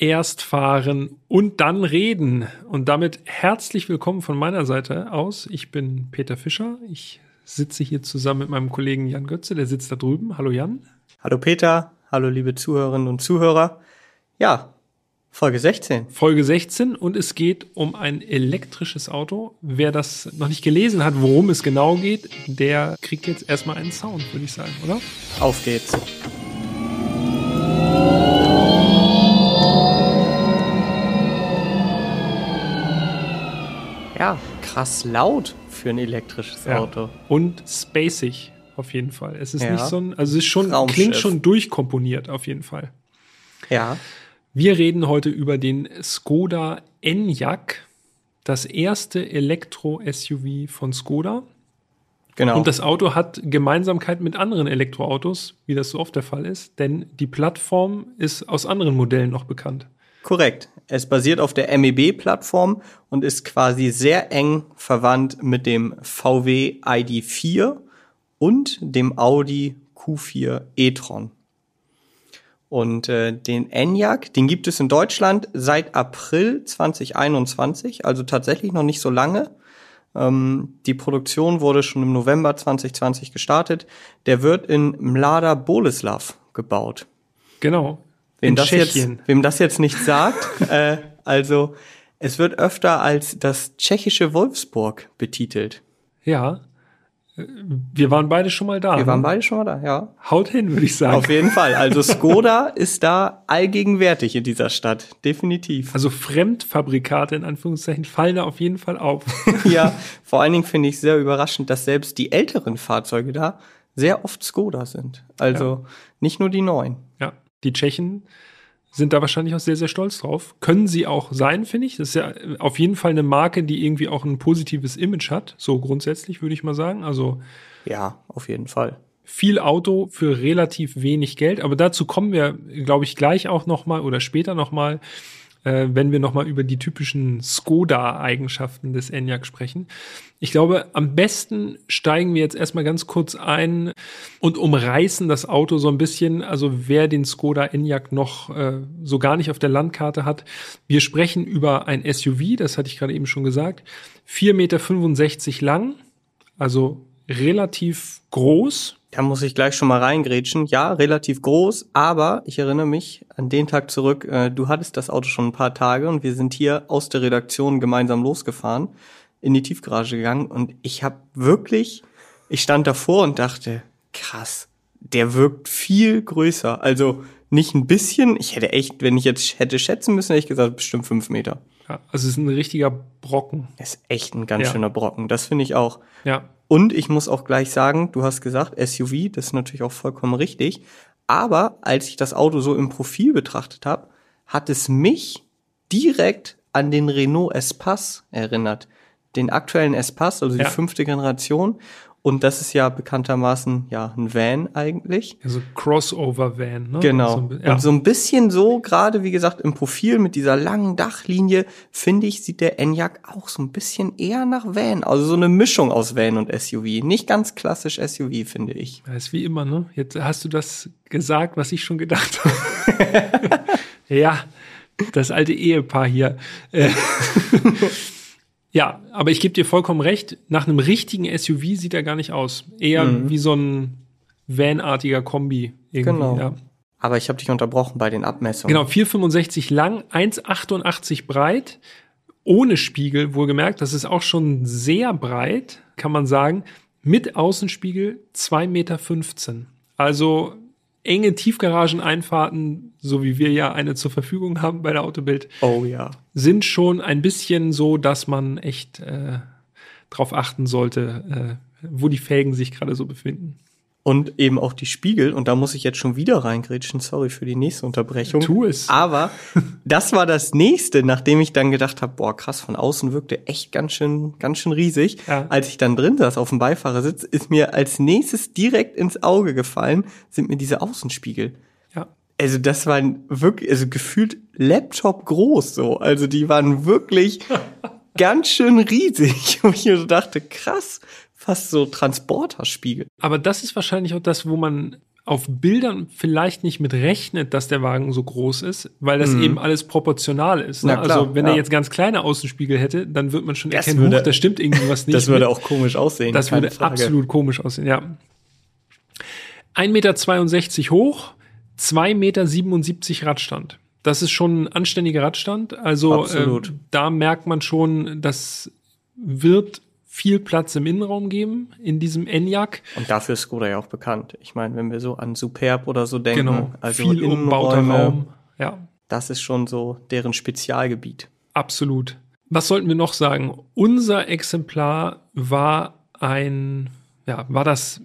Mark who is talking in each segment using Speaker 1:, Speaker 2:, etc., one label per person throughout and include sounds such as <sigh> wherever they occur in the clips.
Speaker 1: erst fahren und dann reden. Und damit herzlich willkommen von meiner Seite aus. Ich bin Peter Fischer. Ich sitze hier zusammen mit meinem Kollegen Jan Götze, der sitzt da drüben. Hallo Jan.
Speaker 2: Hallo Peter. Hallo liebe Zuhörerinnen und Zuhörer. Ja, Folge 16.
Speaker 1: Folge 16 und es geht um ein elektrisches Auto. Wer das noch nicht gelesen hat, worum es genau geht, der kriegt jetzt erstmal einen Sound, würde ich sagen, oder?
Speaker 2: Auf geht's. Ja, krass laut für ein elektrisches
Speaker 1: Ja.
Speaker 2: Auto.
Speaker 1: Und spacig auf jeden Fall. Es ist
Speaker 2: Ja.
Speaker 1: nicht so ein, also es ist schon,
Speaker 2: Raumschiff.
Speaker 1: klingt schon durchkomponiert auf jeden Fall.
Speaker 2: Ja,
Speaker 1: Wir reden heute über den Skoda Enyaq, das erste Elektro-SUV von Skoda.
Speaker 2: genau.
Speaker 1: Und das Auto hat Gemeinsamkeit mit anderen Elektroautos, wie das so oft der Fall ist, denn die Plattform ist aus anderen Modellen noch bekannt.
Speaker 2: Korrekt. Es basiert auf der MEB-Plattform und ist quasi sehr eng verwandt mit dem VW ID4 und dem Audi Q4 e-tron. Und äh, den Enyaq, den gibt es in Deutschland seit April 2021, also tatsächlich noch nicht so lange. Ähm, die Produktion wurde schon im November 2020 gestartet. Der wird in Mlada Boleslav gebaut.
Speaker 1: Genau.
Speaker 2: Wem das, jetzt, wem das jetzt nicht sagt, <laughs> äh, also es wird öfter als das tschechische Wolfsburg betitelt.
Speaker 1: Ja. Äh, Wir waren beide schon mal da.
Speaker 2: Wir waren
Speaker 1: ne?
Speaker 2: beide schon mal da, ja.
Speaker 1: Haut hin, würde ich sagen.
Speaker 2: Auf jeden Fall. Also Skoda <laughs> ist da allgegenwärtig in dieser Stadt. Definitiv.
Speaker 1: Also Fremdfabrikate in Anführungszeichen fallen da auf jeden Fall auf. <laughs>
Speaker 2: ja, vor allen Dingen finde ich sehr überraschend, dass selbst die älteren Fahrzeuge da sehr oft Skoda sind. Also nicht nur die neuen.
Speaker 1: ja. Die Tschechen sind da wahrscheinlich auch sehr, sehr stolz drauf. Können sie auch sein, finde ich. Das ist ja auf jeden Fall eine Marke, die irgendwie auch ein positives Image hat. So grundsätzlich würde ich mal sagen. Also
Speaker 2: Ja, auf jeden Fall.
Speaker 1: viel Auto für relativ wenig Geld. Aber dazu kommen wir, glaube ich, gleich auch noch mal oder später noch mal, äh, wenn wir noch mal über die typischen Skoda-Eigenschaften des Enyaq sprechen. Ich glaube, am besten steigen wir jetzt erstmal ganz kurz ein und umreißen das Auto so ein bisschen. Also wer den Skoda Enyaq noch äh, so gar nicht auf der Landkarte hat. Wir sprechen über ein SUV, das hatte ich gerade eben schon gesagt. 4,65 Meter lang, also relativ groß.
Speaker 2: Da muss ich gleich schon mal reingrätschen. Ja, relativ groß, aber ich erinnere mich an den Tag zurück, äh, du hattest das Auto schon ein paar Tage und wir sind hier aus der Redaktion gemeinsam losgefahren, in die Tiefgarage gegangen und ich habe wirklich, ich stand davor und dachte, krass, der wirkt viel größer. Also nicht ein bisschen, ich hätte echt, wenn ich jetzt hätte schätzen müssen, hätte ich gesagt, bestimmt fünf Meter.
Speaker 1: Ja, also es ist ein richtiger Brocken.
Speaker 2: Das ist echt ein ganz
Speaker 1: Ja.
Speaker 2: schöner Brocken, das finde ich auch.
Speaker 1: Ja,
Speaker 2: Und ich muss auch gleich sagen, du hast gesagt, SUV, das ist natürlich auch vollkommen richtig. Aber als ich das Auto so im Profil betrachtet habe, hat es mich direkt an den Renault Espace erinnert. Den aktuellen Espace, also die
Speaker 1: Ja.
Speaker 2: fünfte Generation. Und das ist ja bekanntermaßen ja ein Van eigentlich.
Speaker 1: also Crossover-Van. Ne?
Speaker 2: Genau.
Speaker 1: So ein ja.
Speaker 2: Und so ein bisschen so, gerade wie gesagt, im Profil mit dieser langen Dachlinie, finde ich, sieht der Enyaq auch so ein bisschen eher nach Van. Also so eine Mischung aus Van und SUV. Nicht ganz klassisch SUV, finde ich.
Speaker 1: Ja, ist wie immer, ne? Jetzt hast du das gesagt, was ich schon gedacht habe. <laughs> ja, das alte Ehepaar hier. <laughs> Ja, aber ich gebe dir vollkommen recht. Nach einem richtigen SUV sieht er gar nicht aus. Eher wie so ein Van-artiger Kombi. Irgendwie,
Speaker 2: Genau.
Speaker 1: Ja.
Speaker 2: Aber ich habe dich unterbrochen bei den Abmessungen.
Speaker 1: Genau, 4,65 lang, 1,88 breit, ohne Spiegel, wohlgemerkt. Das ist auch schon sehr breit, kann man sagen. Mit Außenspiegel 2,15 Meter. Also enge Tiefgarageneinfahrten, so wie wir ja eine zur Verfügung haben bei der Autobild,
Speaker 2: Oh ja.
Speaker 1: sind schon ein bisschen so, dass man echt äh, drauf achten sollte, äh, wo die Felgen sich gerade so befinden.
Speaker 2: Und eben auch die Spiegel. Und da muss ich jetzt schon wieder reingrätschen. Sorry für die nächste Unterbrechung.
Speaker 1: Tu es.
Speaker 2: Aber das war das nächste, nachdem ich dann gedacht habe, boah, krass, von außen wirkte echt ganz schön, ganz schön riesig.
Speaker 1: Ja.
Speaker 2: Als ich dann drin saß auf dem Beifahrersitz, ist mir als nächstes direkt ins Auge gefallen, sind mir diese Außenspiegel. Also das waren wirklich, also gefühlt Laptop groß so. Also die waren wirklich <laughs> ganz schön riesig. <laughs> Und ich mir so dachte, krass, fast so Transporterspiegel.
Speaker 1: Aber das ist wahrscheinlich auch das, wo man auf Bildern vielleicht nicht mit rechnet, dass der Wagen so groß ist, weil das
Speaker 2: Mhm.
Speaker 1: eben alles proportional ist. Ne?
Speaker 2: Na klar,
Speaker 1: also wenn
Speaker 2: ja.
Speaker 1: er jetzt ganz kleine Außenspiegel hätte, dann würde man schon
Speaker 2: Das
Speaker 1: erkennen,
Speaker 2: würde-
Speaker 1: da stimmt irgendwie was <laughs> nicht.
Speaker 2: Das würde
Speaker 1: mit.
Speaker 2: auch komisch aussehen.
Speaker 1: Das würde
Speaker 2: Frage.
Speaker 1: absolut komisch aussehen, ja. 1,62 Meter hoch, 2,77 Meter Radstand. Das ist schon ein anständiger Radstand. Also ähm, da merkt man schon, das wird viel Platz im Innenraum geben in diesem Enyaq.
Speaker 2: Und dafür ist Skoda ja auch bekannt. Ich meine, wenn wir so an Superb oder so denken,
Speaker 1: Genau,
Speaker 2: also
Speaker 1: viel umbauter Raum. Ja,
Speaker 2: das ist schon so deren Spezialgebiet.
Speaker 1: absolut. Was sollten wir noch sagen? Unser Exemplar war ein, ja, war das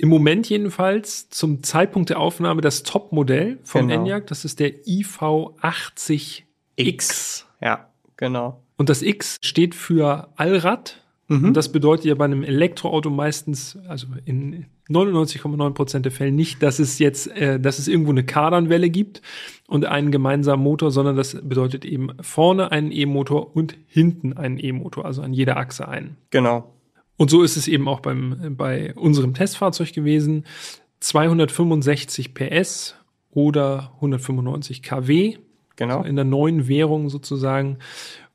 Speaker 1: im Moment jedenfalls zum Zeitpunkt der Aufnahme das Topmodell vom
Speaker 2: Genau.
Speaker 1: Enyaq. Das ist der IV80X.
Speaker 2: Ja, genau.
Speaker 1: Und das X steht für Allrad. Und das bedeutet ja bei einem Elektroauto meistens, also in 99,9 Prozent der Fälle nicht, dass es jetzt, äh, dass es irgendwo eine Kardanwelle gibt und einen gemeinsamen Motor, sondern das bedeutet eben vorne einen E-Motor und hinten einen E-Motor, also an jeder Achse einen.
Speaker 2: Genau.
Speaker 1: Und so ist es eben auch beim, bei unserem Testfahrzeug gewesen. 265 PS oder 195 kW
Speaker 2: Genau.
Speaker 1: in der neuen Währung sozusagen.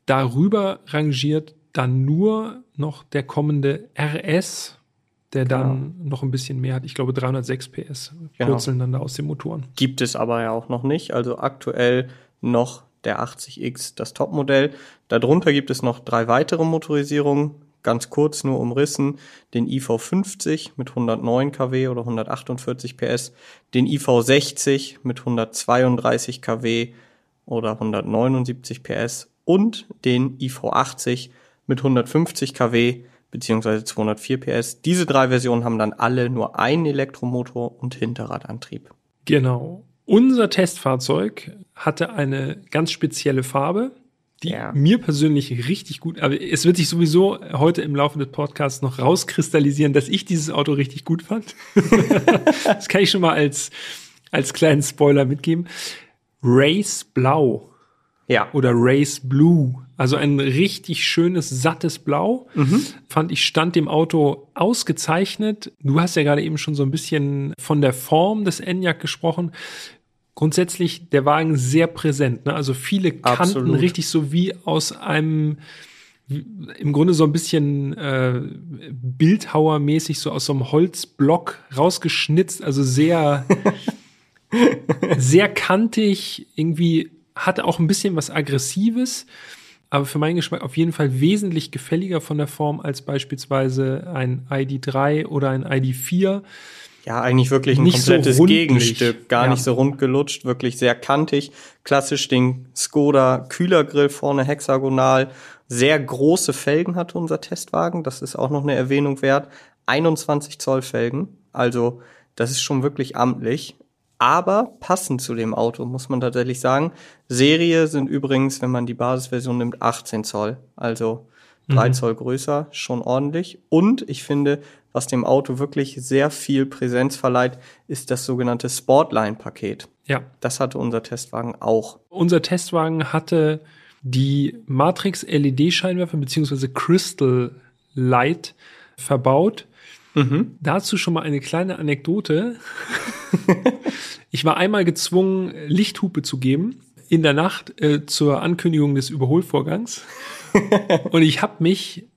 Speaker 1: Darüber rangiert dann nur noch der kommende RS, der dann noch ein bisschen mehr hat. Ich glaube 306 PS
Speaker 2: Genau.
Speaker 1: purzeln dann da aus den Motoren.
Speaker 2: Gibt es aber ja auch noch nicht. Also aktuell noch der 80X, das Topmodell. Darunter gibt es noch drei weitere Motorisierungen. Ganz kurz nur umrissen. Den IV50 mit 109 kW oder 148 PS. Den IV60 mit 132 kW oder 179 PS. Und den IV80 mit 150 kW beziehungsweise 204 PS. Diese drei Versionen haben dann alle nur einen Elektromotor und Hinterradantrieb.
Speaker 1: Genau. Unser Testfahrzeug hatte eine ganz spezielle Farbe, die
Speaker 2: Ja.
Speaker 1: mir persönlich richtig gut, aber es wird sich sowieso heute im Laufe des Podcasts noch rauskristallisieren, dass ich dieses Auto richtig gut fand. <laughs> das kann ich schon mal als, als kleinen Spoiler mitgeben. Race Blau
Speaker 2: Ja,
Speaker 1: oder Race Blue. Also ein richtig schönes, sattes Blau. Fand ich, stand dem Auto ausgezeichnet. Du hast ja gerade eben schon so ein bisschen von der Form des Enyaq gesprochen. Grundsätzlich der Wagen sehr präsent. Ne? Also viele Kanten,
Speaker 2: Absolut.
Speaker 1: richtig so wie aus einem im Grunde so ein bisschen äh, Bildhauermäßig so aus so einem Holzblock rausgeschnitzt, also sehr <laughs> sehr kantig, irgendwie hatte auch ein bisschen was Aggressives, aber für meinen Geschmack auf jeden Fall wesentlich gefälliger von der Form als beispielsweise ein ID3 oder ein ID4.
Speaker 2: Ja, eigentlich wirklich ein
Speaker 1: Nicht so
Speaker 2: komplettes
Speaker 1: rundlich.
Speaker 2: Gegenstück. Gar
Speaker 1: Ja.
Speaker 2: nicht so rund gelutscht, wirklich sehr kantig. Klassisch den Skoda Kühlergrill vorne hexagonal. Sehr große Felgen hatte unser Testwagen. Das ist auch noch eine Erwähnung wert. 21 Zoll Felgen. Also, das ist schon wirklich amtlich. Aber passend zu dem Auto, muss man tatsächlich sagen. Serie sind übrigens, wenn man die Basisversion nimmt, 18 Zoll. Also drei Zoll größer, schon ordentlich. Und ich finde, was dem Auto wirklich sehr viel Präsenz verleiht, ist das sogenannte Sportline-Paket.
Speaker 1: Ja,
Speaker 2: Das hatte unser Testwagen auch.
Speaker 1: unser Testwagen hatte die Matrix LED-Scheinwerfer beziehungsweise Crystal Light verbaut. Dazu schon mal eine kleine Anekdote. <laughs> ich war einmal gezwungen, Lichthupe zu geben in der Nacht äh, zur Ankündigung des Überholvorgangs. <laughs> Und ich habe mich,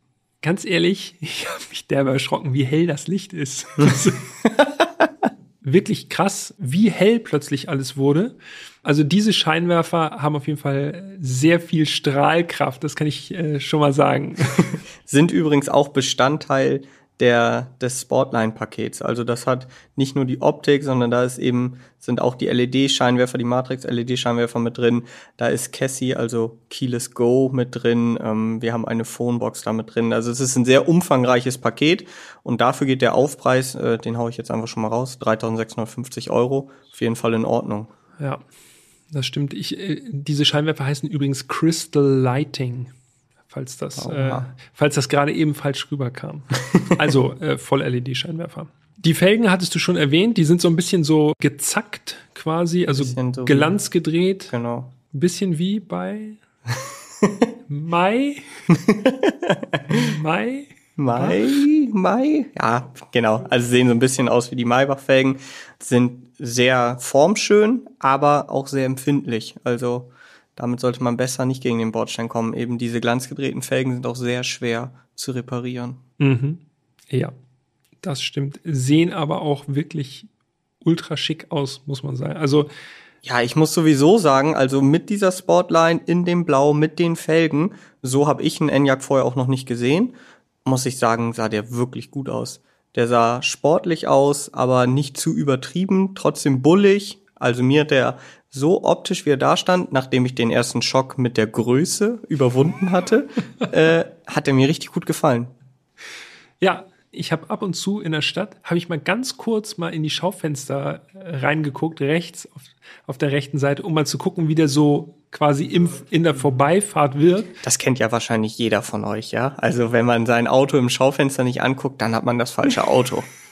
Speaker 1: ganz ehrlich, <laughs> ich habe mich derbe erschrocken, wie hell das Licht ist. Das <laughs> wirklich krass, wie hell plötzlich alles wurde. Also diese Scheinwerfer haben auf jeden Fall sehr viel Strahlkraft, das kann ich äh, schon mal sagen. <laughs>
Speaker 2: Sind übrigens auch Bestandteil der, des Sportline-Pakets. Also das hat nicht nur die Optik, sondern da ist eben, sind auch die LED-Scheinwerfer, die Matrix-LED-Scheinwerfer mit drin. Da ist Cassie, also Keyless Go mit drin. Ähm, wir haben eine Phonebox da mit drin. Also es ist ein sehr umfangreiches Paket und dafür geht der Aufpreis, äh, den hau ich jetzt einfach schon mal raus, 3.650 Euro. Auf jeden Fall in Ordnung.
Speaker 1: Ja, das stimmt. Ich, äh, diese Scheinwerfer heißen übrigens Crystal Lighting, falls das, äh, falls das gerade eben falsch rüberkam. <laughs> also äh, Voll-LED-Scheinwerfer. Die Felgen hattest du schon erwähnt, die sind so ein bisschen so gezackt quasi, also
Speaker 2: so wie-
Speaker 1: Glanz gedreht.
Speaker 2: Genau.
Speaker 1: Ein bisschen wie bei <laughs> Mai. Mai.
Speaker 2: Mai, Mai, ja, genau. Also sehen so ein bisschen aus wie die Maybach-Felgen, sind sehr formschön, aber auch sehr empfindlich. Also damit sollte man besser nicht gegen den Bordstein kommen. Eben diese glanzgedrehten Felgen sind auch sehr schwer zu reparieren.
Speaker 1: Mhm. Ja, das stimmt. Sehen aber auch wirklich ultra schick aus, muss man sagen. Also
Speaker 2: ja, ich muss sowieso sagen, also mit dieser Sportline in dem Blau, mit den Felgen, so habe ich einen Enyaq vorher auch noch nicht gesehen, muss ich sagen, sah der wirklich gut aus. Der sah sportlich aus, aber nicht zu übertrieben, trotzdem bullig. Also mir hat der so optisch, wie er da stand, nachdem ich den ersten Schock mit der Größe überwunden hatte, <laughs> äh, hat er mir richtig gut gefallen.
Speaker 1: Ja, ich habe ab und zu in der Stadt, habe ich mal ganz kurz mal in die Schaufenster äh, reingeguckt, rechts auf, auf der rechten Seite, um mal zu gucken, wie der so quasi im, in der Vorbeifahrt wird.
Speaker 2: Das kennt ja wahrscheinlich jeder von euch, ja? Also wenn man sein Auto im Schaufenster nicht anguckt, dann hat man das falsche Auto. <laughs>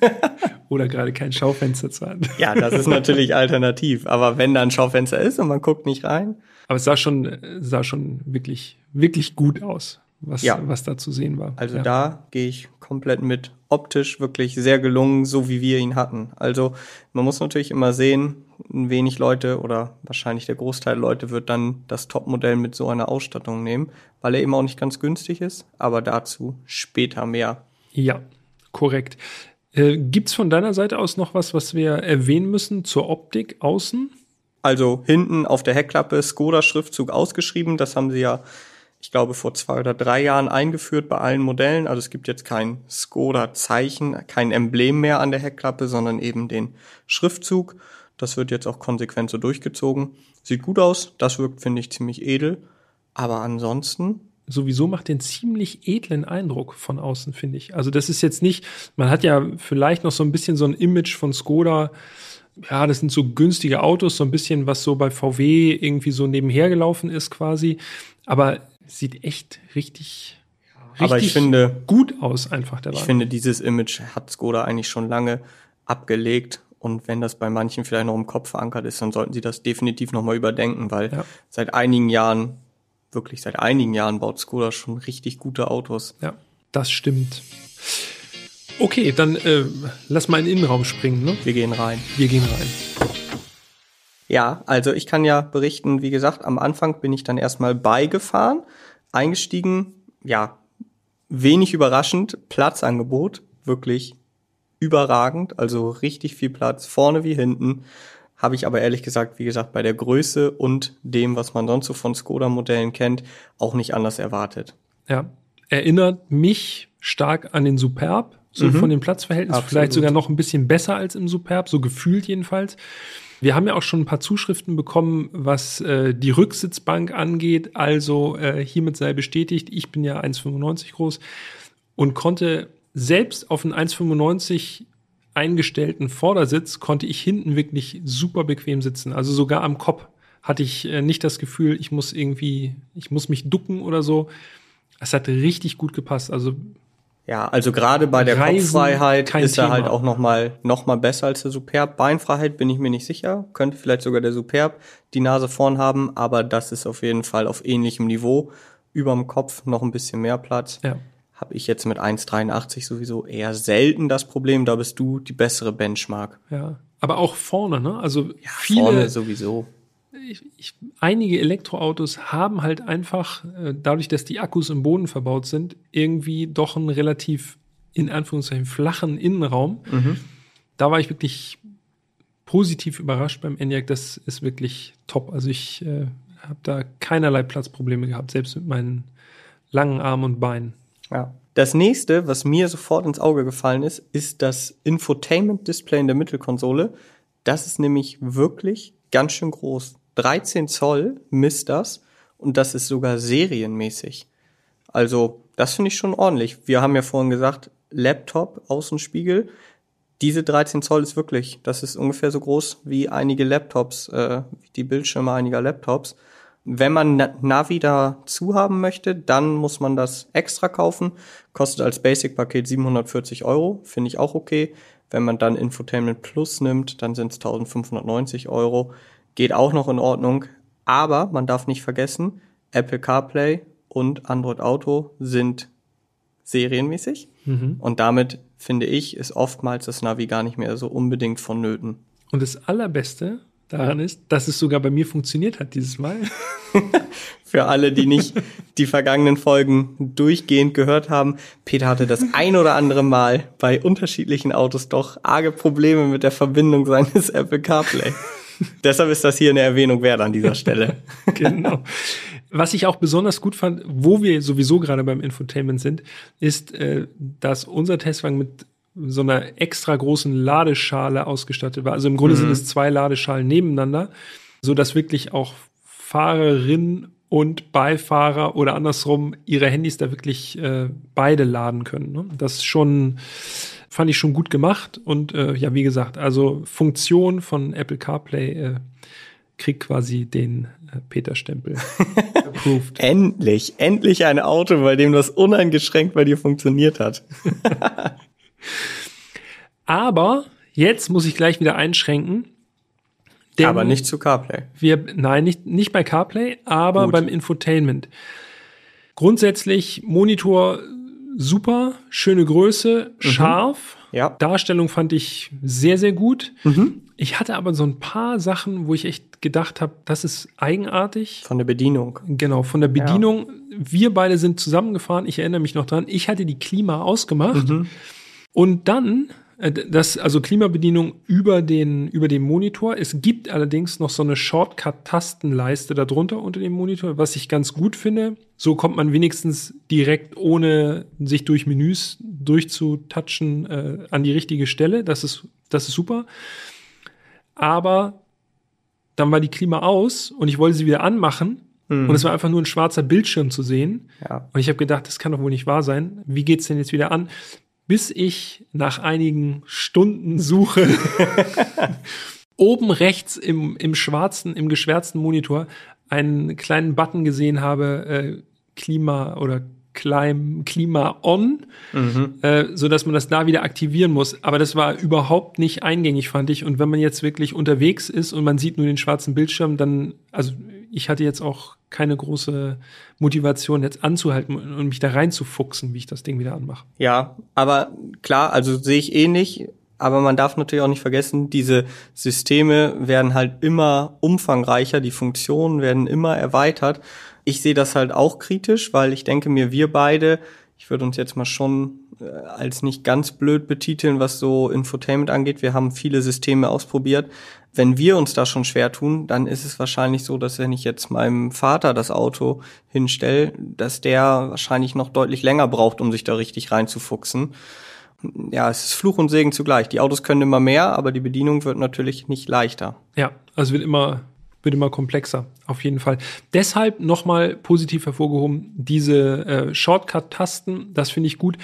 Speaker 2: <laughs>
Speaker 1: Oder gerade kein Schaufenster zu haben.
Speaker 2: Ja, das ist natürlich alternativ. Aber wenn da ein Schaufenster ist und man guckt nicht rein.
Speaker 1: Aber es sah schon, sah schon wirklich, wirklich gut aus, was, ja. was da zu sehen war.
Speaker 2: Also
Speaker 1: ja.
Speaker 2: da gehe ich komplett mit. Optisch wirklich sehr gelungen, so wie wir ihn hatten. Also man muss natürlich immer sehen, wenig Leute oder wahrscheinlich der Großteil der Leute wird dann das Topmodell mit so einer Ausstattung nehmen, weil er eben auch nicht ganz günstig ist. Aber dazu später mehr.
Speaker 1: Ja, korrekt. Äh, gibt's von deiner Seite aus noch was, was wir erwähnen müssen zur Optik außen?
Speaker 2: Also hinten auf der Heckklappe Skoda-Schriftzug ausgeschrieben. Das haben sie ja, ich glaube, vor zwei oder drei Jahren eingeführt bei allen Modellen. Also es gibt jetzt kein Skoda-Zeichen, kein Emblem mehr an der Heckklappe, sondern eben den Schriftzug. Das wird jetzt auch konsequent so durchgezogen. Sieht gut aus. Das wirkt, finde ich, ziemlich edel. Aber ansonsten
Speaker 1: sowieso macht den ziemlich edlen Eindruck von außen, finde ich. Also das ist jetzt nicht, man hat ja vielleicht noch so ein bisschen so ein Image von Skoda, ja, das sind so günstige Autos, so ein bisschen, was so bei VW irgendwie so nebenher gelaufen ist quasi. Aber sieht echt richtig,
Speaker 2: richtig Aber ich finde,
Speaker 1: gut aus, einfach
Speaker 2: der Wagen. Ich finde, dieses Image hat Skoda eigentlich schon lange abgelegt. Und wenn das bei manchen vielleicht noch im Kopf verankert ist, dann sollten sie das definitiv nochmal überdenken, weil ja. seit einigen Jahren wirklich seit einigen Jahren baut Skoda schon richtig gute Autos.
Speaker 1: Ja, das stimmt. Okay, dann äh, lass mal in den Innenraum springen. Ne?
Speaker 2: Wir gehen rein.
Speaker 1: Wir gehen rein.
Speaker 2: Ja, also ich kann ja berichten, wie gesagt, am Anfang bin ich dann erstmal beigefahren, eingestiegen, ja, wenig überraschend, Platzangebot, wirklich überragend, also richtig viel Platz, vorne wie hinten. Habe ich aber ehrlich gesagt, wie gesagt, bei der Größe und dem, was man sonst so von Skoda-Modellen kennt, auch nicht anders erwartet.
Speaker 1: Ja, erinnert mich stark an den Superb, so mhm. von den Platzverhältnissen, vielleicht sogar noch ein bisschen besser als im Superb, so gefühlt jedenfalls. Wir haben ja auch schon ein paar Zuschriften bekommen, was äh, die Rücksitzbank angeht. Also äh, hiermit sei bestätigt, ich bin ja 1,95 groß und konnte selbst auf einen 1,95 eingestellten Vordersitz konnte ich hinten wirklich super bequem sitzen. Also sogar am Kopf hatte ich äh, nicht das Gefühl, ich muss irgendwie, ich muss mich ducken oder so. Es hat richtig gut gepasst. Also
Speaker 2: ja, also gerade bei der Reisen, Kopffreiheit ist er halt auch noch mal, noch mal besser als der Superb. Beinfreiheit bin ich mir nicht sicher. Könnte vielleicht sogar der Superb die Nase vorn haben, aber das ist auf jeden Fall auf ähnlichem Niveau. Überm Kopf noch ein bisschen mehr Platz.
Speaker 1: Ja
Speaker 2: habe ich jetzt mit 1,83 sowieso eher selten das Problem. Da bist du die bessere Benchmark.
Speaker 1: Ja, aber auch vorne, ne? Also
Speaker 2: ja, viele vorne sowieso.
Speaker 1: Ich, ich, einige Elektroautos haben halt einfach, äh, dadurch, dass die Akkus im Boden verbaut sind, irgendwie doch einen relativ, in Anführungszeichen, flachen Innenraum. Mhm. Da war ich wirklich positiv überrascht beim ENIAC. Das ist wirklich top. Also ich äh, habe da keinerlei Platzprobleme gehabt, selbst mit meinen langen Armen und Beinen.
Speaker 2: Ja. Das nächste, was mir sofort ins Auge gefallen ist, ist das Infotainment-Display in der Mittelkonsole. Das ist nämlich wirklich ganz schön groß. 13 Zoll misst das und das ist sogar serienmäßig. Also, das finde ich schon ordentlich. Wir haben ja vorhin gesagt, Laptop, Außenspiegel. Diese 13 Zoll ist wirklich, das ist ungefähr so groß wie einige Laptops, äh, die Bildschirme einiger Laptops. Wenn man Navi dazu haben möchte, dann muss man das extra kaufen. Kostet als Basic-Paket 740 Euro, finde ich auch okay. Wenn man dann Infotainment Plus nimmt, dann sind es 1590 Euro. Geht auch noch in Ordnung. Aber man darf nicht vergessen, Apple CarPlay und Android Auto sind serienmäßig. Mhm. Und damit, finde ich, ist oftmals das Navi gar nicht mehr so unbedingt vonnöten.
Speaker 1: Und das Allerbeste daran ist, dass es sogar bei mir funktioniert hat dieses Mal. <laughs>
Speaker 2: Für alle, die nicht die vergangenen Folgen durchgehend gehört haben, Peter hatte das ein oder andere Mal bei unterschiedlichen Autos doch arge Probleme mit der Verbindung seines <laughs> Apple CarPlay. Deshalb ist das hier eine Erwähnung wert an dieser Stelle. <laughs>
Speaker 1: genau. Was ich auch besonders gut fand, wo wir sowieso gerade beim Infotainment sind, ist, äh, dass unser Testwagen mit so einer extra großen Ladeschale ausgestattet war. Also im Grunde mhm. sind es zwei Ladeschalen nebeneinander, so dass wirklich auch Fahrerin und Beifahrer oder andersrum ihre Handys da wirklich äh, beide laden können. Ne? Das schon fand ich schon gut gemacht und äh, ja, wie gesagt, also Funktion von Apple CarPlay äh, kriegt quasi den äh, Peter-Stempel. <laughs>
Speaker 2: endlich, endlich ein Auto, bei dem das uneingeschränkt bei dir funktioniert hat. <laughs>
Speaker 1: Aber jetzt muss ich gleich wieder einschränken.
Speaker 2: aber nicht zu CarPlay.
Speaker 1: Wir, nein, nicht, nicht bei CarPlay, aber Gut. beim Infotainment. Grundsätzlich Monitor super, schöne Größe, mhm. scharf. Ja. Darstellung fand ich sehr, sehr gut. Mhm. Ich hatte aber so ein paar Sachen, wo ich echt gedacht habe, das ist eigenartig.
Speaker 2: Von der Bedienung.
Speaker 1: Genau, von der Bedienung. Ja. Wir beide sind zusammengefahren. Ich erinnere mich noch dran. Ich hatte die Klima ausgemacht. Mhm. Und dann äh, das, also Klimabedienung über den, über den Monitor. Es gibt allerdings noch so eine Shortcut-Tastenleiste darunter unter dem Monitor, was ich ganz gut finde. So kommt man wenigstens direkt, ohne sich durch Menüs durchzutatschen, äh, an die richtige Stelle. Das ist, das ist super. Aber dann war die Klima aus und ich wollte sie wieder anmachen. Mhm. Und es war einfach nur ein schwarzer Bildschirm zu sehen. Ja. Und ich habe gedacht, das kann doch wohl nicht wahr sein. Wie geht's denn jetzt wieder an? Bis ich nach einigen Stunden Suche <laughs> oben rechts im, im schwarzen, im geschwärzten Monitor einen kleinen Button gesehen habe, äh, Klima oder Clim, Klima on, mhm. äh, so dass man das da wieder aktivieren muss. Aber das war überhaupt nicht eingängig, fand ich. Und wenn man jetzt wirklich unterwegs ist und man sieht nur den schwarzen Bildschirm, dann, also ich hatte jetzt auch keine große Motivation, jetzt anzuhalten und mich da reinzufuchsen, wie ich das Ding wieder anmache.
Speaker 2: Ja, aber klar, also sehe ich eh nicht. Aber man darf natürlich auch nicht vergessen, diese Systeme werden halt immer umfangreicher, die Funktionen werden immer erweitert. Ich sehe das halt auch kritisch, weil ich denke mir, wir beide, ich würde uns jetzt mal schon als nicht ganz blöd betiteln, was so Infotainment angeht. Wir haben viele Systeme ausprobiert wenn wir uns da schon schwer tun, dann ist es wahrscheinlich so, dass wenn ich jetzt meinem Vater das Auto hinstelle, dass der wahrscheinlich noch deutlich länger braucht, um sich da richtig reinzufuchsen. Ja, es ist Fluch und Segen zugleich. Die Autos können immer mehr, aber die Bedienung wird natürlich nicht leichter.
Speaker 1: Ja, also wird immer wird immer komplexer, auf jeden Fall. Deshalb nochmal positiv hervorgehoben, diese äh, Shortcut-Tasten, das finde ich gut.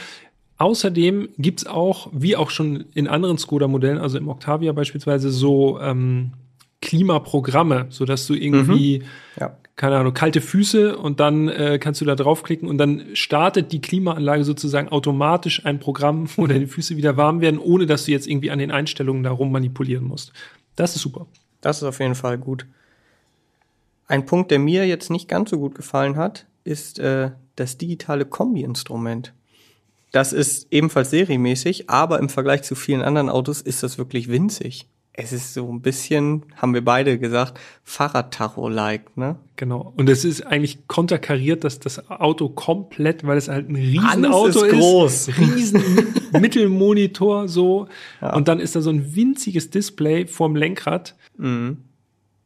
Speaker 1: Außerdem gibt's auch, wie auch schon in anderen Skoda-Modellen, also im Octavia beispielsweise, so ähm, Klimaprogramme, so dass du irgendwie, mhm. ja. keine Ahnung, kalte Füße und dann äh, kannst du da draufklicken und dann startet die Klimaanlage sozusagen automatisch ein Programm, <laughs> wo deine Füße wieder warm werden, ohne dass du jetzt irgendwie an den Einstellungen darum manipulieren musst. Das ist super.
Speaker 2: Das ist auf jeden Fall gut. Ein Punkt, der mir jetzt nicht ganz so gut gefallen hat, ist äh, das digitale Kombi-Instrument. Das ist ebenfalls serienmäßig, aber im Vergleich zu vielen anderen Autos ist das wirklich winzig. Es ist so ein bisschen, haben wir beide gesagt, Fahrradtacho-like, ne?
Speaker 1: Genau. Und es ist eigentlich konterkariert, dass das Auto komplett, weil es halt ein Riesenauto ist, ist, groß. riesen <laughs> Mittelmonitor so. Ja. Und dann ist da so ein winziges Display vorm Lenkrad. Mhm.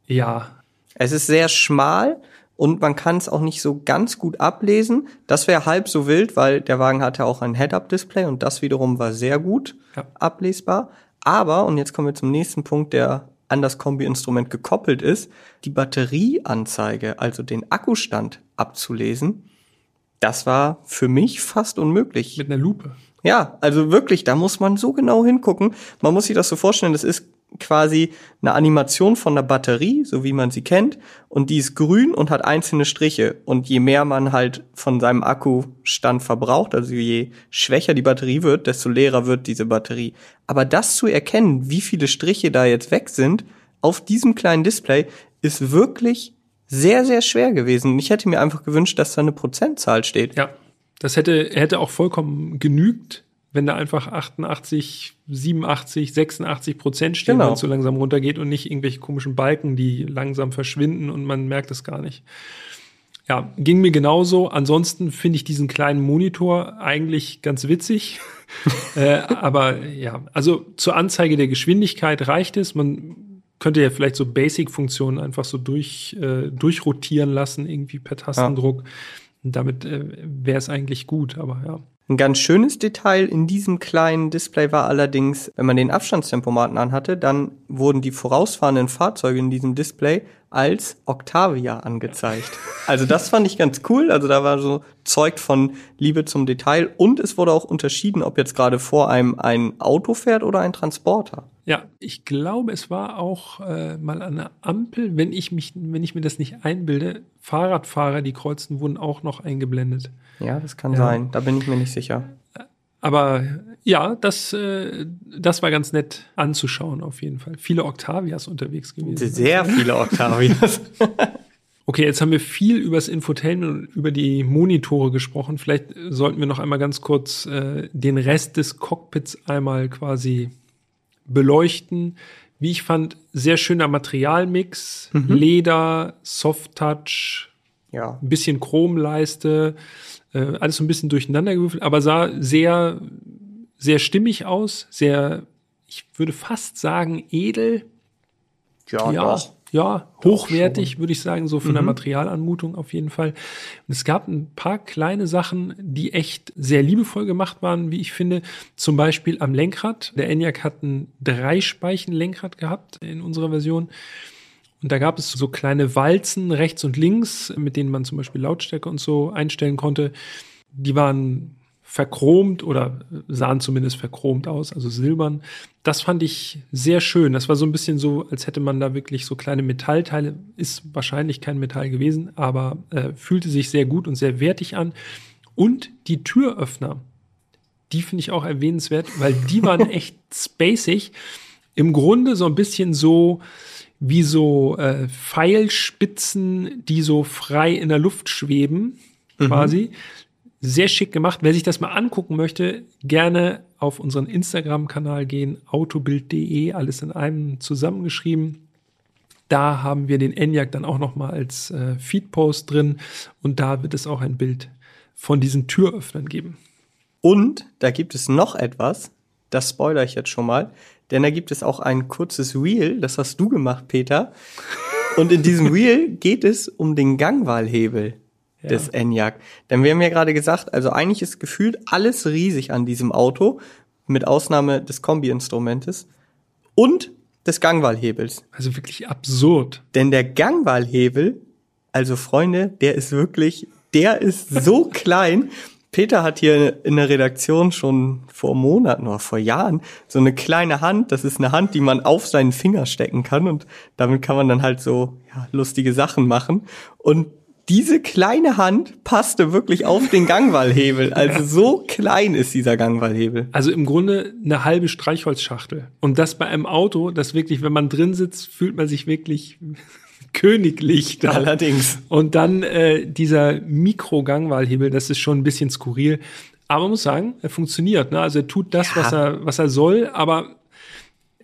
Speaker 1: Ja.
Speaker 2: Es ist sehr schmal und man kann es auch nicht so ganz gut ablesen. Das wäre halb so wild, weil der Wagen hatte auch ein Head-Up-Display und das wiederum war sehr gut ja. ablesbar. Aber, und jetzt kommen wir zum nächsten Punkt, der an das Kombi-Instrument gekoppelt ist, die Batterieanzeige, also den Akkustand abzulesen, das war für mich fast unmöglich.
Speaker 1: Mit einer Lupe.
Speaker 2: Ja, also wirklich, da muss man so genau hingucken. Man muss sich das so vorstellen, das ist quasi eine Animation von der Batterie, so wie man sie kennt, und die ist grün und hat einzelne Striche. Und je mehr man halt von seinem Akkustand verbraucht, also je schwächer die Batterie wird, desto leerer wird diese Batterie. Aber das zu erkennen, wie viele Striche da jetzt weg sind, auf diesem kleinen Display, ist wirklich sehr, sehr schwer gewesen. Ich hätte mir einfach gewünscht, dass da eine Prozentzahl steht.
Speaker 1: Ja, Das hätte, hätte auch vollkommen genügt, wenn da einfach 88, 87, 86 Prozent stehen,
Speaker 2: Genau.
Speaker 1: wenn es so langsam runtergeht und nicht irgendwelche komischen Balken, die langsam verschwinden und man merkt es gar nicht. Ja, ging mir genauso. Ansonsten finde ich diesen kleinen Monitor eigentlich ganz witzig. <laughs> äh, aber ja, also zur Anzeige der Geschwindigkeit reicht es. Man könnte ja vielleicht so Basic-Funktionen einfach so durch, äh, durchrotieren lassen, irgendwie per Tastendruck. Und damit äh, wäre es eigentlich gut, aber ja.
Speaker 2: Ein ganz schönes Detail in diesem kleinen Display war allerdings, wenn man den Abstandstempomaten anhatte, dann wurden die vorausfahrenden Fahrzeuge in diesem Display als Octavia angezeigt. Also das fand ich ganz cool. Also da war so zeugt von Liebe zum Detail und es wurde auch unterschieden, ob jetzt gerade vor einem ein Auto fährt oder ein Transporter.
Speaker 1: Ja, ich glaube, es war auch äh, mal an der Ampel, wenn ich mich, wenn ich mir das nicht einbilde, Fahrradfahrer, die kreuzten, wurden auch noch eingeblendet.
Speaker 2: Ja, das kann
Speaker 1: Ja.
Speaker 2: sein. Da bin ich mir nicht sicher.
Speaker 1: Aber ja, das, äh, das war ganz nett anzuschauen auf jeden Fall. Viele Octavias unterwegs gewesen.
Speaker 2: Sehr viele Octavias. <laughs>
Speaker 1: Okay, jetzt haben wir viel über das Infotainment und über die Monitore gesprochen. Vielleicht sollten wir noch einmal ganz kurz äh, den Rest des Cockpits einmal quasi beleuchten. Wie ich fand, sehr schöner Materialmix, Leder, Soft Touch,
Speaker 2: ja.
Speaker 1: ein bisschen Chromleiste, äh, alles so ein bisschen durcheinander gewürfelt, aber sah sehr, sehr stimmig aus, sehr, ich würde fast sagen, edel.
Speaker 2: Ja,
Speaker 1: ja,
Speaker 2: doch.
Speaker 1: Ja, hochwertig, würde ich sagen, so von der Materialanmutung auf jeden Fall. Und es gab ein paar kleine Sachen, die echt sehr liebevoll gemacht waren, wie ich finde. Zum Beispiel am Lenkrad. Der Enyaq hat ein Dreispeichen-Lenkrad gehabt in unserer Version. Und da gab es so kleine Walzen rechts und links, mit denen man zum Beispiel Lautstärke und so einstellen konnte. Die waren verchromt oder sahen zumindest verchromt aus, also silbern. Das fand ich sehr schön. Das war so ein bisschen so, als hätte man da wirklich so kleine Metallteile, ist wahrscheinlich kein Metall gewesen, aber äh, fühlte sich sehr gut und sehr wertig an. Und die Türöffner, die finde ich auch erwähnenswert, weil die waren <laughs> echt spacig. Im Grunde so ein bisschen so wie so äh, Pfeilspitzen, die so frei in der Luft schweben, quasi. Sehr schick gemacht. Wer sich das mal angucken möchte, gerne auf unseren Instagram-Kanal gehen, autobild.de, alles in einem zusammengeschrieben. Da haben wir den Enyaq dann auch noch mal als äh, Feedpost drin und da wird es auch ein Bild von diesen Türöffnern geben.
Speaker 2: Und da gibt es noch etwas, das spoiler ich jetzt schon mal, denn da gibt es auch ein kurzes Reel, das hast du gemacht, Peter. Und in diesem <laughs> Reel geht es um den Gangwahlhebel des Enyaq. Denn wir haben ja gerade gesagt, also eigentlich ist gefühlt alles riesig an diesem Auto, mit Ausnahme des Kombi-Instrumentes und des Gangwahlhebels.
Speaker 1: Also wirklich absurd.
Speaker 2: Denn der Gangwahlhebel, also Freunde, der ist wirklich, der ist so <laughs> klein. Peter hat hier in der Redaktion schon vor Monaten oder vor Jahren so eine kleine Hand. Das ist eine Hand, die man auf seinen Finger stecken kann und damit kann man dann halt so ja, lustige Sachen machen. Und diese kleine Hand passte wirklich auf den <laughs> Gangwahlhebel. Also so klein ist dieser Gangwahlhebel.
Speaker 1: Also im Grunde eine halbe Streichholzschachtel. Und das bei einem Auto, das wirklich, wenn man drin sitzt, fühlt man sich wirklich <laughs> königlich da.
Speaker 2: Allerdings.
Speaker 1: Und dann äh, dieser Mikrogangwahlhebel, das ist schon ein bisschen skurril. Aber man muss sagen, er funktioniert. Ne? Also er tut das,
Speaker 2: Ja.
Speaker 1: was er, was er soll, aber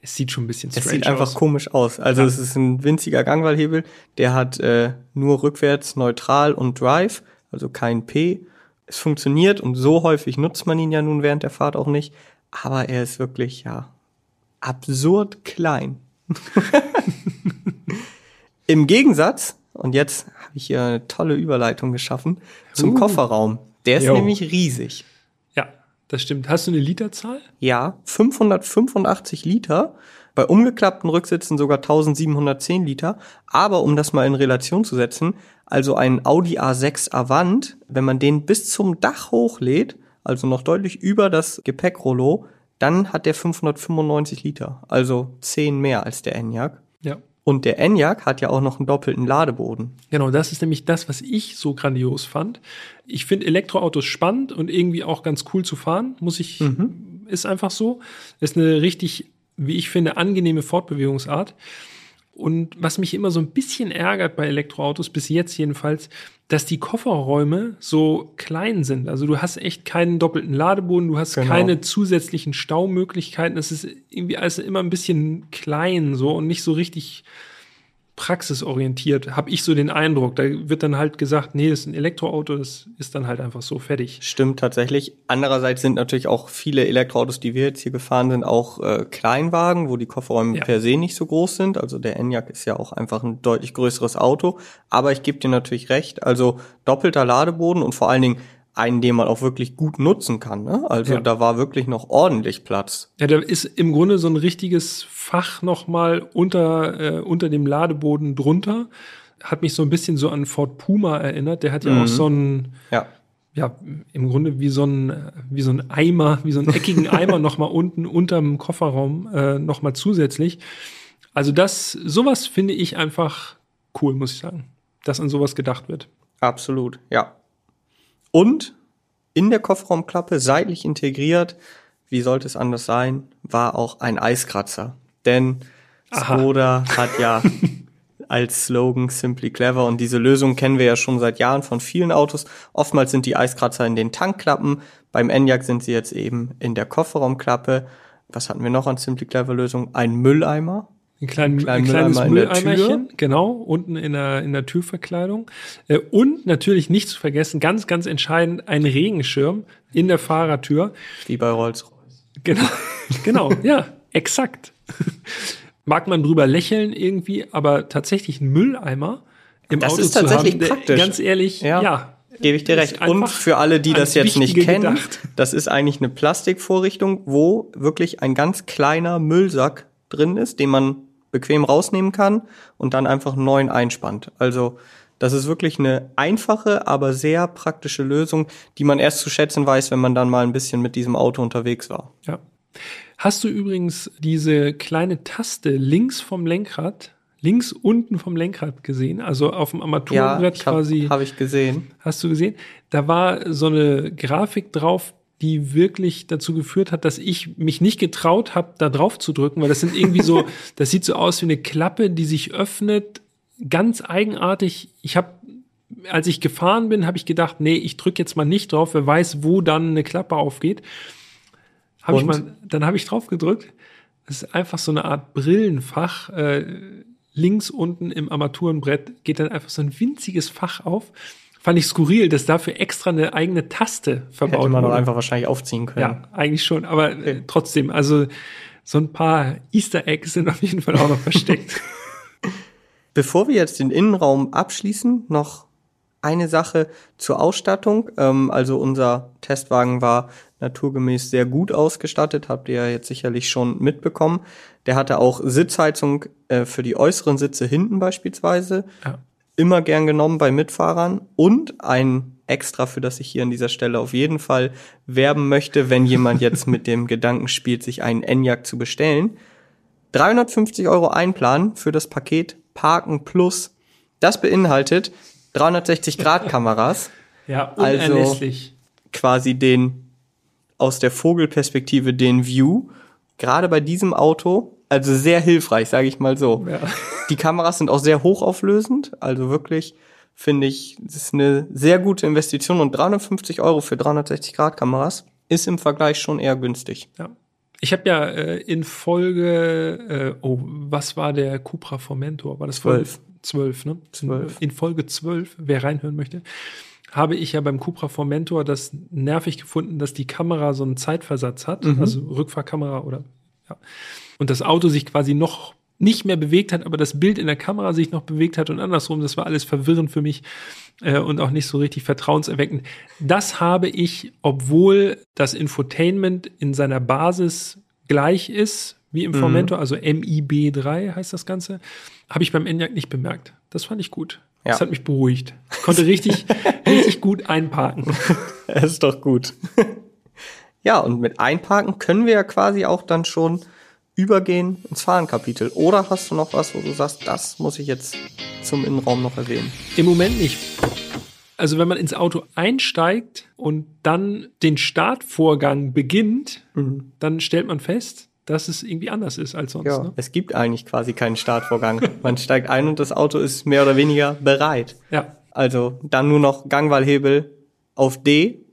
Speaker 1: es sieht schon ein bisschen
Speaker 2: Es
Speaker 1: strange
Speaker 2: sieht einfach
Speaker 1: aus.
Speaker 2: komisch aus. Also es ist ein winziger Gangwahlhebel, der hat äh, nur rückwärts neutral und Drive, also kein P. Es funktioniert und so häufig nutzt man ihn ja nun während der Fahrt auch nicht. Aber er ist wirklich, ja, absurd klein. <laughs> Im Gegensatz, und jetzt habe ich hier eine tolle Überleitung geschaffen, zum
Speaker 1: Uh.
Speaker 2: Kofferraum. Der ist
Speaker 1: Jo.
Speaker 2: nämlich riesig.
Speaker 1: Das stimmt. Hast du eine Literzahl?
Speaker 2: Ja, 585 Liter. Bei umgeklappten Rücksitzen sogar 1710 Liter. Aber um das mal in Relation zu setzen, also ein Audi A6 Avant, wenn man den bis zum Dach hochlädt, also noch deutlich über das Gepäckrollo, dann hat der 595 Liter. Also 10 mehr als der Enyaq. Und der Enyaq hat ja auch noch einen doppelten Ladeboden.
Speaker 1: Genau, das ist nämlich das, was ich so grandios fand. Ich finde Elektroautos spannend und irgendwie auch ganz cool zu fahren, muss ich, ist einfach so. Ist eine richtig, wie ich finde, angenehme Fortbewegungsart. Und was mich immer so ein bisschen ärgert bei Elektroautos, bis jetzt jedenfalls, dass die Kofferräume so klein sind. Also du hast echt keinen doppelten Ladeboden, du hast genau. keine zusätzlichen Staumöglichkeiten. Es ist irgendwie alles immer ein bisschen klein so und nicht so richtig praxisorientiert, habe ich so den Eindruck. Da wird dann halt gesagt, nee, das ist ein Elektroauto, das ist dann halt einfach so fertig.
Speaker 2: Stimmt tatsächlich. Andererseits sind natürlich auch viele Elektroautos, die wir jetzt hier gefahren sind, auch äh, Kleinwagen, wo die Kofferräume ja. per se nicht so groß sind. Also der Enyaq ist ja auch einfach ein deutlich größeres Auto. Aber ich gebe dir natürlich recht. Also doppelter Ladeboden und vor allen Dingen einen, den man auch wirklich gut nutzen kann. Ne? Also ja. da war wirklich noch ordentlich Platz.
Speaker 1: Ja, da ist im Grunde so ein richtiges Fach nochmal unter, äh, unter dem Ladeboden drunter. Hat mich so ein bisschen so an Ford Puma erinnert. Der hat ja mhm. auch so ein, ja. ja, im Grunde wie so ein, wie so ein Eimer, wie so einen eckigen <laughs> Eimer nochmal unten unterm Kofferraum äh, nochmal zusätzlich. Also das, sowas finde ich einfach cool, muss ich sagen, dass an sowas gedacht wird.
Speaker 2: Absolut, ja. Und in der Kofferraumklappe seitlich integriert, wie sollte es anders sein, war auch ein Eiskratzer. Denn Skoda Aha. hat ja <laughs> als Slogan Simply Clever und diese Lösung kennen wir ja schon seit Jahren von vielen Autos. Oftmals sind die Eiskratzer in den Tankklappen, beim Enyaq sind sie jetzt eben in der Kofferraumklappe. Was hatten wir noch an Simply Clever Lösung? Ein Mülleimer,
Speaker 1: ein, klein, ein kleines Mülleimer Mülleimerchen, genau, unten in der, in der Türverkleidung. Äh, und natürlich nicht zu vergessen, ganz, ganz entscheidend, ein Regenschirm in der Fahrertür.
Speaker 2: Wie bei Rolls-Royce.
Speaker 1: Genau, <laughs> genau, ja, exakt. <laughs> Mag man drüber lächeln irgendwie, aber tatsächlich ein Mülleimer im
Speaker 2: das
Speaker 1: Auto
Speaker 2: ist tatsächlich haben, praktisch.
Speaker 1: ganz ehrlich, ja. ja
Speaker 2: Gebe ich dir recht. Und für alle, die das jetzt nicht kennen, gedacht. das ist eigentlich eine Plastikvorrichtung, wo wirklich ein ganz kleiner Müllsack drin ist, den man bequem rausnehmen kann und dann einfach einen neuen einspannt. Also das ist wirklich eine einfache, aber sehr praktische Lösung, die man erst zu schätzen weiß, wenn man dann mal ein bisschen mit diesem Auto unterwegs war.
Speaker 1: Ja. Hast du übrigens diese kleine Taste links vom Lenkrad, links unten vom Lenkrad gesehen? Also auf dem Armaturenbrett
Speaker 2: ja,
Speaker 1: quasi.
Speaker 2: Habe ich gesehen.
Speaker 1: Hast du gesehen? Da war so eine Grafik drauf, die wirklich dazu geführt hat, dass ich mich nicht getraut habe, da drauf zu drücken, weil das sind irgendwie so, <laughs> das sieht so aus wie eine Klappe, die sich öffnet, ganz eigenartig. Ich habe, als ich gefahren bin, habe ich gedacht, nee, ich drücke jetzt mal nicht drauf, wer weiß, wo dann eine Klappe aufgeht. Hab ich mal, dann habe ich drauf gedrückt. Das ist einfach so eine Art Brillenfach. Äh, links unten im Armaturenbrett geht dann einfach so ein winziges Fach auf fand ich skurril, dass dafür extra eine eigene Taste verbaut
Speaker 2: Hätte man doch einfach wahrscheinlich aufziehen können.
Speaker 1: Ja, eigentlich schon, aber okay. äh, trotzdem, also so ein paar Easter Eggs sind auf jeden Fall auch noch versteckt. <laughs>
Speaker 2: Bevor wir jetzt den Innenraum abschließen, noch eine Sache zur Ausstattung. Ähm, also unser Testwagen war naturgemäß sehr gut ausgestattet, habt ihr ja jetzt sicherlich schon mitbekommen. Der hatte auch Sitzheizung äh, für die äußeren Sitze hinten beispielsweise. Ja immer gern genommen bei Mitfahrern und ein Extra, für das ich hier an dieser Stelle auf jeden Fall werben möchte, wenn jemand jetzt mit dem <laughs> Gedanken spielt, sich einen Enyaq zu bestellen. 350 Euro einplanen für das Paket Parken Plus. Das beinhaltet 360 Grad Kameras. <laughs>
Speaker 1: ja, also unerlässlich.
Speaker 2: Also quasi den aus der Vogelperspektive den View. Gerade bei diesem Auto also sehr hilfreich, sage ich mal so. Ja. Die Kameras sind auch sehr hochauflösend, also wirklich finde ich, das ist eine sehr gute Investition und 350 Euro für 360 Grad Kameras ist im Vergleich schon eher günstig.
Speaker 1: Ja. Ich habe ja äh, in Folge, äh, oh, was war der Cupra Formentor? War das Folge 12, ne? 12. In, in Folge 12, wer reinhören möchte, habe ich ja beim Cupra Formentor das nervig gefunden, dass die Kamera so einen Zeitversatz hat, mhm. also Rückfahrkamera oder ja und das Auto sich quasi noch nicht mehr bewegt hat, aber das Bild in der Kamera sich noch bewegt hat und andersrum. Das war alles verwirrend für mich äh, und auch nicht so richtig vertrauenserweckend. Das habe ich, obwohl das Infotainment in seiner Basis gleich ist wie im mhm. Also MIB3 heißt das Ganze, habe ich beim Enyaq nicht bemerkt. Das fand ich gut. Ja. Das hat mich beruhigt. Ich konnte richtig, <laughs> richtig gut einparken. <laughs>
Speaker 2: Das ist doch gut. Ja, und mit einparken können wir ja quasi auch dann schon übergehen ins Fahrenkapitel? Oder hast du noch was, wo du sagst, das muss ich jetzt zum Innenraum noch erwähnen?
Speaker 1: Im Moment nicht. Also wenn man ins Auto einsteigt und dann den Startvorgang beginnt, mhm. dann stellt man fest, dass es irgendwie anders ist als sonst.
Speaker 2: Ja,
Speaker 1: ne?
Speaker 2: es gibt eigentlich quasi keinen Startvorgang. Man steigt ein und das Auto ist mehr oder weniger bereit.
Speaker 1: ja.
Speaker 2: Also dann nur noch Gangwahlhebel auf D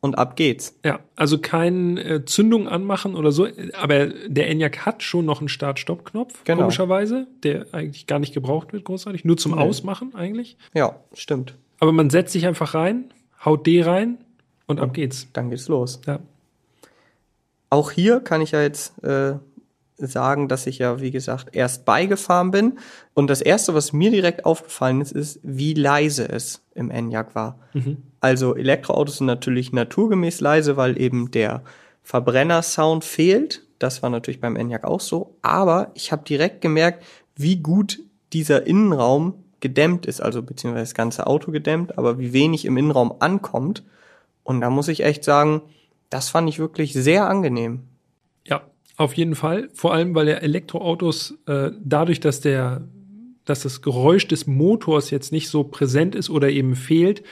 Speaker 2: und ab geht's.
Speaker 1: Ja, also kein äh, Zündung anmachen oder so, aber der Enyaq hat schon noch einen Start-Stopp-Knopf,
Speaker 2: Genau.
Speaker 1: komischerweise, der eigentlich gar nicht gebraucht wird, großartig, nur zum Ausmachen eigentlich.
Speaker 2: Ja, stimmt.
Speaker 1: Aber man setzt sich einfach rein, haut D rein und ab geht's.
Speaker 2: Dann geht's los.
Speaker 1: Ja.
Speaker 2: Auch hier kann ich ja jetzt äh, sagen, dass ich ja, wie gesagt, erst beigefahren bin. Und das Erste, was mir direkt aufgefallen ist, ist, wie leise es im Enyaq war. Also Elektroautos sind natürlich naturgemäß leise, weil eben der Verbrennersound fehlt. Das war natürlich beim Enyaq auch so. Aber ich habe direkt gemerkt, wie gut dieser Innenraum gedämmt ist, also beziehungsweise das ganze Auto gedämmt, aber wie wenig im Innenraum ankommt. Und da muss ich echt sagen, das fand ich wirklich sehr angenehm.
Speaker 1: Auf jeden Fall. Vor allem, weil ja Elektroautos äh, dadurch, dass der, dass das Geräusch des Motors jetzt nicht so präsent ist oder eben fehlt,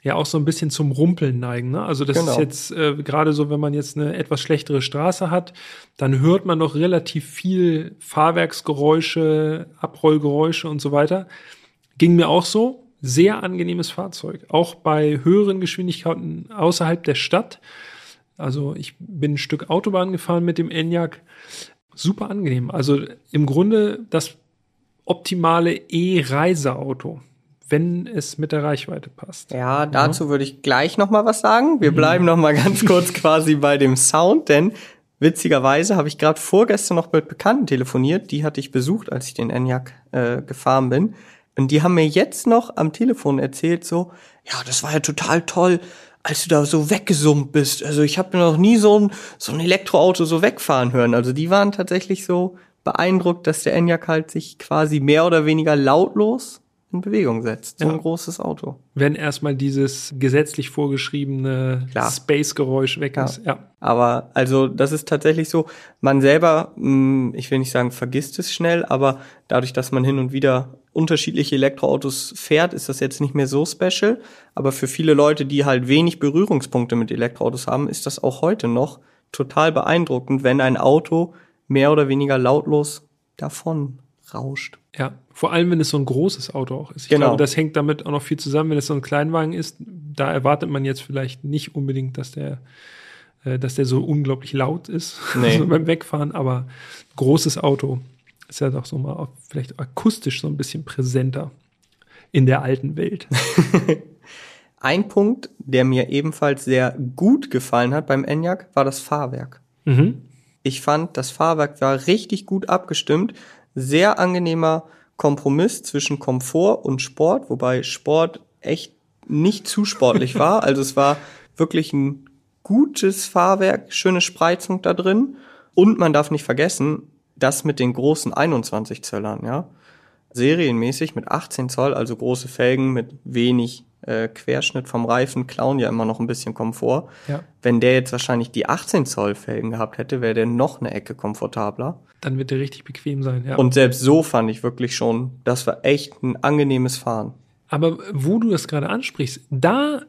Speaker 1: ja auch so ein bisschen zum Rumpeln neigen. Ne? Also das
Speaker 2: Genau.
Speaker 1: ist jetzt äh, gerade so, wenn man jetzt eine etwas schlechtere Straße hat, dann hört man noch relativ viel Fahrwerksgeräusche, Abrollgeräusche und so weiter. Ging mir auch so. Sehr angenehmes Fahrzeug. Auch bei höheren Geschwindigkeiten außerhalb der Stadt. Also ich bin ein Stück Autobahn gefahren mit dem Enyaq. Super angenehm. Also im Grunde das optimale E-Reiseauto, wenn es mit der Reichweite passt.
Speaker 2: Ja, dazu würde ich gleich noch mal was sagen. Wir bleiben noch mal ganz <laughs> kurz quasi bei dem Sound, denn witzigerweise habe ich gerade vorgestern noch mit Bekannten telefoniert. Die hatte ich besucht, als ich den Enyaq äh, gefahren bin. Und die haben mir jetzt noch am Telefon erzählt so, ja, das war ja total toll, als du da so weggesummt bist. Also ich habe noch nie so ein, so ein Elektroauto so wegfahren hören. Also die waren tatsächlich so beeindruckt, dass der Enyaq halt sich quasi mehr oder weniger lautlos in Bewegung setzt. So
Speaker 1: Ja.
Speaker 2: ein großes Auto.
Speaker 1: Wenn erstmal dieses gesetzlich vorgeschriebene. Space-Geräusch weg
Speaker 2: Ja.
Speaker 1: ist. Ja.
Speaker 2: Aber also das ist tatsächlich so, man selber, mh, ich will nicht sagen, vergisst es schnell, aber dadurch, dass man hin und wieder unterschiedliche Elektroautos fährt, ist das jetzt nicht mehr so special. Aber für viele Leute, die halt wenig Berührungspunkte mit Elektroautos haben, ist das auch heute noch total beeindruckend, wenn ein Auto mehr oder weniger lautlos davon rauscht.
Speaker 1: Ja, vor allem, wenn es so ein großes Auto auch ist. Ich
Speaker 2: Genau.
Speaker 1: glaube, das hängt damit auch noch viel zusammen. Wenn es so ein Kleinwagen ist, da erwartet man jetzt vielleicht nicht unbedingt, dass der, äh, dass der so unglaublich laut ist <laughs>
Speaker 2: Nee.
Speaker 1: so beim Wegfahren, aber großes Auto ist ja doch so mal vielleicht akustisch so ein bisschen präsenter in der alten Welt. <laughs>
Speaker 2: Ein Punkt, der mir ebenfalls sehr gut gefallen hat beim Enyaq, war das Fahrwerk.
Speaker 1: mhm.
Speaker 2: Ich fand, das Fahrwerk war richtig gut abgestimmt. Sehr angenehmer Kompromiss zwischen Komfort und Sport, wobei Sport echt nicht zu sportlich <laughs> war. Also es war wirklich ein gutes Fahrwerk, schöne Spreizung da drin. Und man darf nicht vergessen, das mit den großen 21 Zöllern, ja. Serienmäßig mit 18 Zoll, also große Felgen mit wenig äh, Querschnitt vom Reifen, klauen ja immer noch ein bisschen Komfort.
Speaker 1: Ja.
Speaker 2: Wenn der jetzt wahrscheinlich die 18 Zoll Felgen gehabt hätte, wäre der noch eine Ecke komfortabler.
Speaker 1: Dann wird der richtig bequem sein, ja.
Speaker 2: Und selbst so fand ich wirklich schon, das war echt ein angenehmes Fahren.
Speaker 1: Aber wo du das gerade ansprichst, da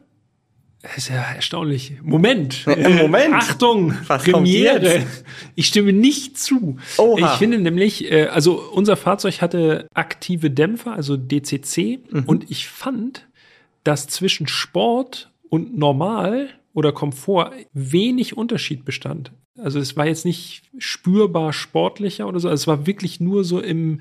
Speaker 1: ist ja erstaunlich. Moment.
Speaker 2: Äh, Moment.
Speaker 1: Achtung.
Speaker 2: Was
Speaker 1: Premiere. Ich stimme nicht zu.
Speaker 2: Oha.
Speaker 1: Ich finde nämlich, äh, also unser Fahrzeug hatte aktive Dämpfer, also DCC.
Speaker 2: Mhm.
Speaker 1: Und ich fand, dass zwischen Sport und Normal oder Komfort wenig Unterschied bestand. Also es war jetzt nicht spürbar sportlicher oder so. Also es war wirklich nur so im,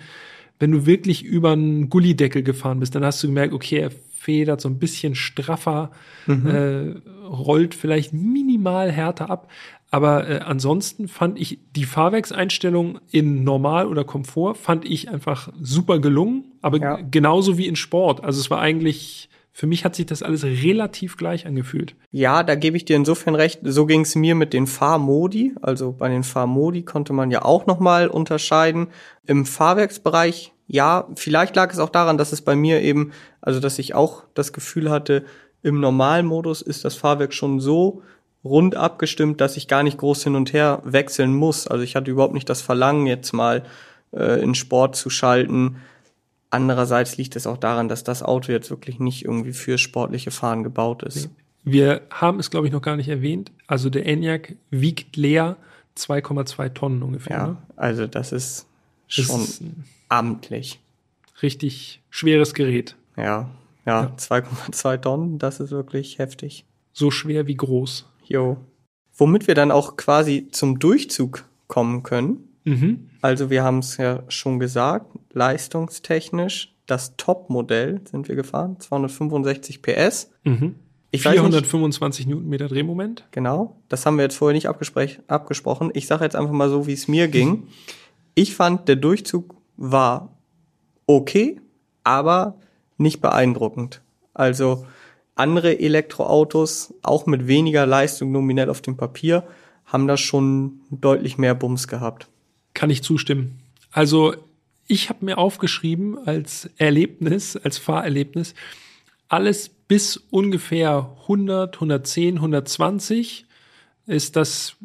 Speaker 1: wenn du wirklich über einen Gullideckel gefahren bist, dann hast du gemerkt, okay, er federt so ein bisschen straffer, äh, rollt vielleicht minimal härter ab. Aber äh, ansonsten fand ich die Fahrwerkseinstellung in Normal oder Komfort fand ich einfach super gelungen, aber
Speaker 2: Ja.
Speaker 1: genauso wie in Sport. Also es war eigentlich, für mich hat sich das alles relativ gleich angefühlt.
Speaker 2: Ja, da gebe ich dir insofern recht. So ging es mir mit den Fahrmodi. Also bei den Fahrmodi konnte man ja auch nochmal unterscheiden. Im Fahrwerksbereich, ja, vielleicht lag es auch daran, dass es bei mir eben, also dass ich auch das Gefühl hatte, im Normalmodus ist das Fahrwerk schon so rund abgestimmt, dass ich gar nicht groß hin und her wechseln muss. Also ich hatte überhaupt nicht das Verlangen, jetzt mal äh, in Sport zu schalten. Andererseits liegt es auch daran, dass das Auto jetzt wirklich nicht irgendwie für sportliche Fahren gebaut ist.
Speaker 1: Wir haben es, glaube ich, noch gar nicht erwähnt. Also der Enyaq wiegt leer 2,2 Tonnen ungefähr.
Speaker 2: Ja,
Speaker 1: Ne?
Speaker 2: also das ist
Speaker 1: Das
Speaker 2: schon
Speaker 1: ist ein
Speaker 2: amtlich.
Speaker 1: richtig schweres Gerät.
Speaker 2: Ja, ja, 2,2 Tonnen, das ist wirklich heftig.
Speaker 1: So schwer wie groß.
Speaker 2: Jo. Womit wir dann auch quasi zum Durchzug kommen können.
Speaker 1: Mhm.
Speaker 2: Also wir haben es ja schon gesagt, leistungstechnisch das Top-Modell sind wir gefahren, 265 PS.
Speaker 1: Mhm.
Speaker 2: Ich weiß nicht,
Speaker 1: 425 Newtonmeter Drehmoment.
Speaker 2: genau, das haben wir jetzt vorher nicht abgespräch- abgesprochen. Ich sage jetzt einfach mal so, wie es mir ging. Ich fand, der Durchzug war okay, aber nicht beeindruckend. Also andere Elektroautos, auch mit weniger Leistung nominell auf dem Papier, haben da schon deutlich mehr Bums gehabt.
Speaker 1: Kann ich zustimmen. Also ich habe mir aufgeschrieben als Erlebnis, als Fahrerlebnis, alles bis ungefähr 100, 110, 120 ist das,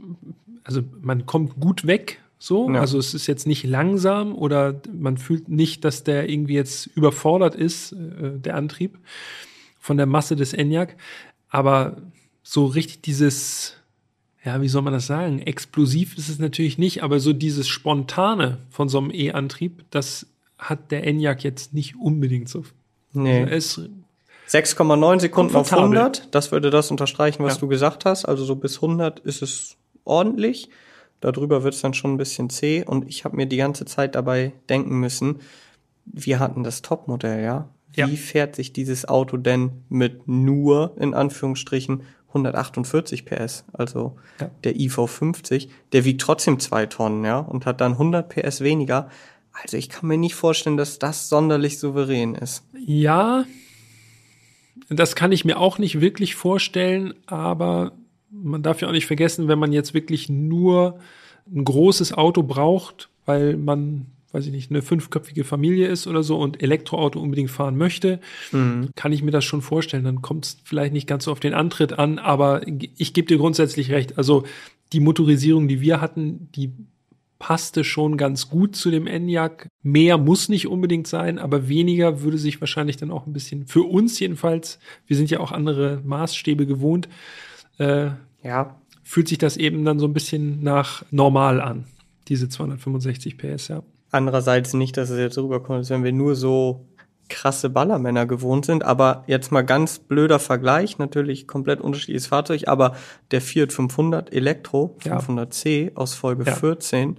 Speaker 1: also man kommt gut weg, so.
Speaker 2: Ja.
Speaker 1: Also es ist jetzt nicht langsam oder man fühlt nicht, dass der irgendwie jetzt überfordert ist, äh, der Antrieb von der Masse des Enyaq. Aber so richtig dieses, ja, wie soll man das sagen? Explosiv ist es natürlich nicht, aber so dieses Spontane von so einem E-Antrieb, das hat der Enyaq jetzt nicht unbedingt so.
Speaker 2: Nee.
Speaker 1: Ist
Speaker 2: 6,9 Sekunden auf
Speaker 1: Komfortabel.
Speaker 2: 100, das würde das unterstreichen, was
Speaker 1: Ja.
Speaker 2: du gesagt hast. Also so bis 100 ist es ordentlich. Darüber wird es dann schon ein bisschen zäh. Und ich habe mir die ganze Zeit dabei denken müssen, wir hatten das Topmodell, ja? Wie
Speaker 1: Ja.
Speaker 2: fährt sich dieses Auto denn mit nur, in Anführungsstrichen, 148 PS? Also
Speaker 1: Ja.
Speaker 2: der IV50, der wiegt trotzdem zwei Tonnen, ja? Und hat dann 100 PS weniger. Also ich kann mir nicht vorstellen, dass das sonderlich souverän ist.
Speaker 1: Ja, das kann ich mir auch nicht wirklich vorstellen, aber man darf ja auch nicht vergessen, wenn man jetzt wirklich nur ein großes Auto braucht, weil man, weiß ich nicht, eine fünfköpfige Familie ist oder so und Elektroauto unbedingt fahren möchte, kann ich mir das schon vorstellen. Dann kommt es vielleicht nicht ganz so auf den Antritt an, aber ich gebe dir grundsätzlich recht. Also die Motorisierung, die wir hatten, die passte schon ganz gut zu dem Enyaq. Mehr muss nicht unbedingt sein, aber weniger würde sich wahrscheinlich dann auch ein bisschen, für uns jedenfalls, wir sind ja auch andere Maßstäbe gewohnt, äh,
Speaker 2: Ja,
Speaker 1: fühlt sich das eben dann so ein bisschen nach normal an, diese 265 PS, ja.
Speaker 2: Andererseits nicht, dass es jetzt rüberkommt, als wenn wir nur so krasse Ballermänner gewohnt sind. Aber jetzt mal ganz blöder Vergleich, natürlich komplett unterschiedliches Fahrzeug, aber der Fiat 500 Elektro,
Speaker 1: Ja.
Speaker 2: 500C aus Folge
Speaker 1: Ja.
Speaker 2: 14,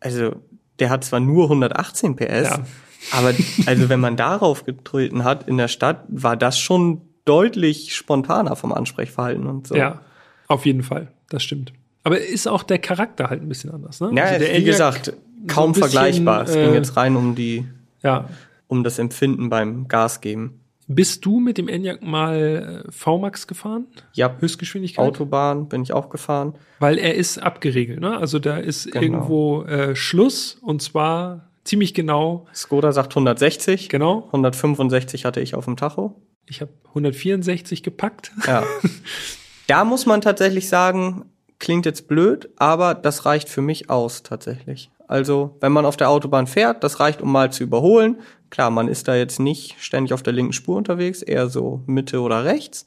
Speaker 2: also der hat zwar nur 118 PS,
Speaker 1: Ja.
Speaker 2: aber also wenn man darauf getreten hat in der Stadt, war das schon deutlich spontaner vom Ansprechverhalten und so.
Speaker 1: Ja, auf jeden Fall, das stimmt. Aber ist auch der Charakter halt ein bisschen anders, ne?
Speaker 2: Ja,
Speaker 1: Also der
Speaker 2: wie gesagt, kaum
Speaker 1: ein bisschen,
Speaker 2: vergleichbar. Es ging
Speaker 1: äh,
Speaker 2: jetzt rein um die,
Speaker 1: Ja.
Speaker 2: um das Empfinden beim Gas geben.
Speaker 1: Bist du mit dem Enyaq mal äh, VMAX gefahren?
Speaker 2: Ja,
Speaker 1: Höchstgeschwindigkeit?
Speaker 2: Autobahn bin ich auch gefahren.
Speaker 1: Weil er ist abgeregelt, ne? Also da ist
Speaker 2: Genau.
Speaker 1: irgendwo äh, Schluss und zwar ziemlich genau,
Speaker 2: Skoda sagt 160.
Speaker 1: genau.
Speaker 2: 165 hatte ich auf dem Tacho.
Speaker 1: Ich habe 164 gepackt.
Speaker 2: Ja. da muss man tatsächlich sagen, klingt jetzt blöd, aber das reicht für mich aus tatsächlich. Also, wenn man auf der Autobahn fährt, das reicht, um mal zu überholen. Klar, man ist da jetzt nicht ständig auf der linken Spur unterwegs, eher so Mitte oder rechts.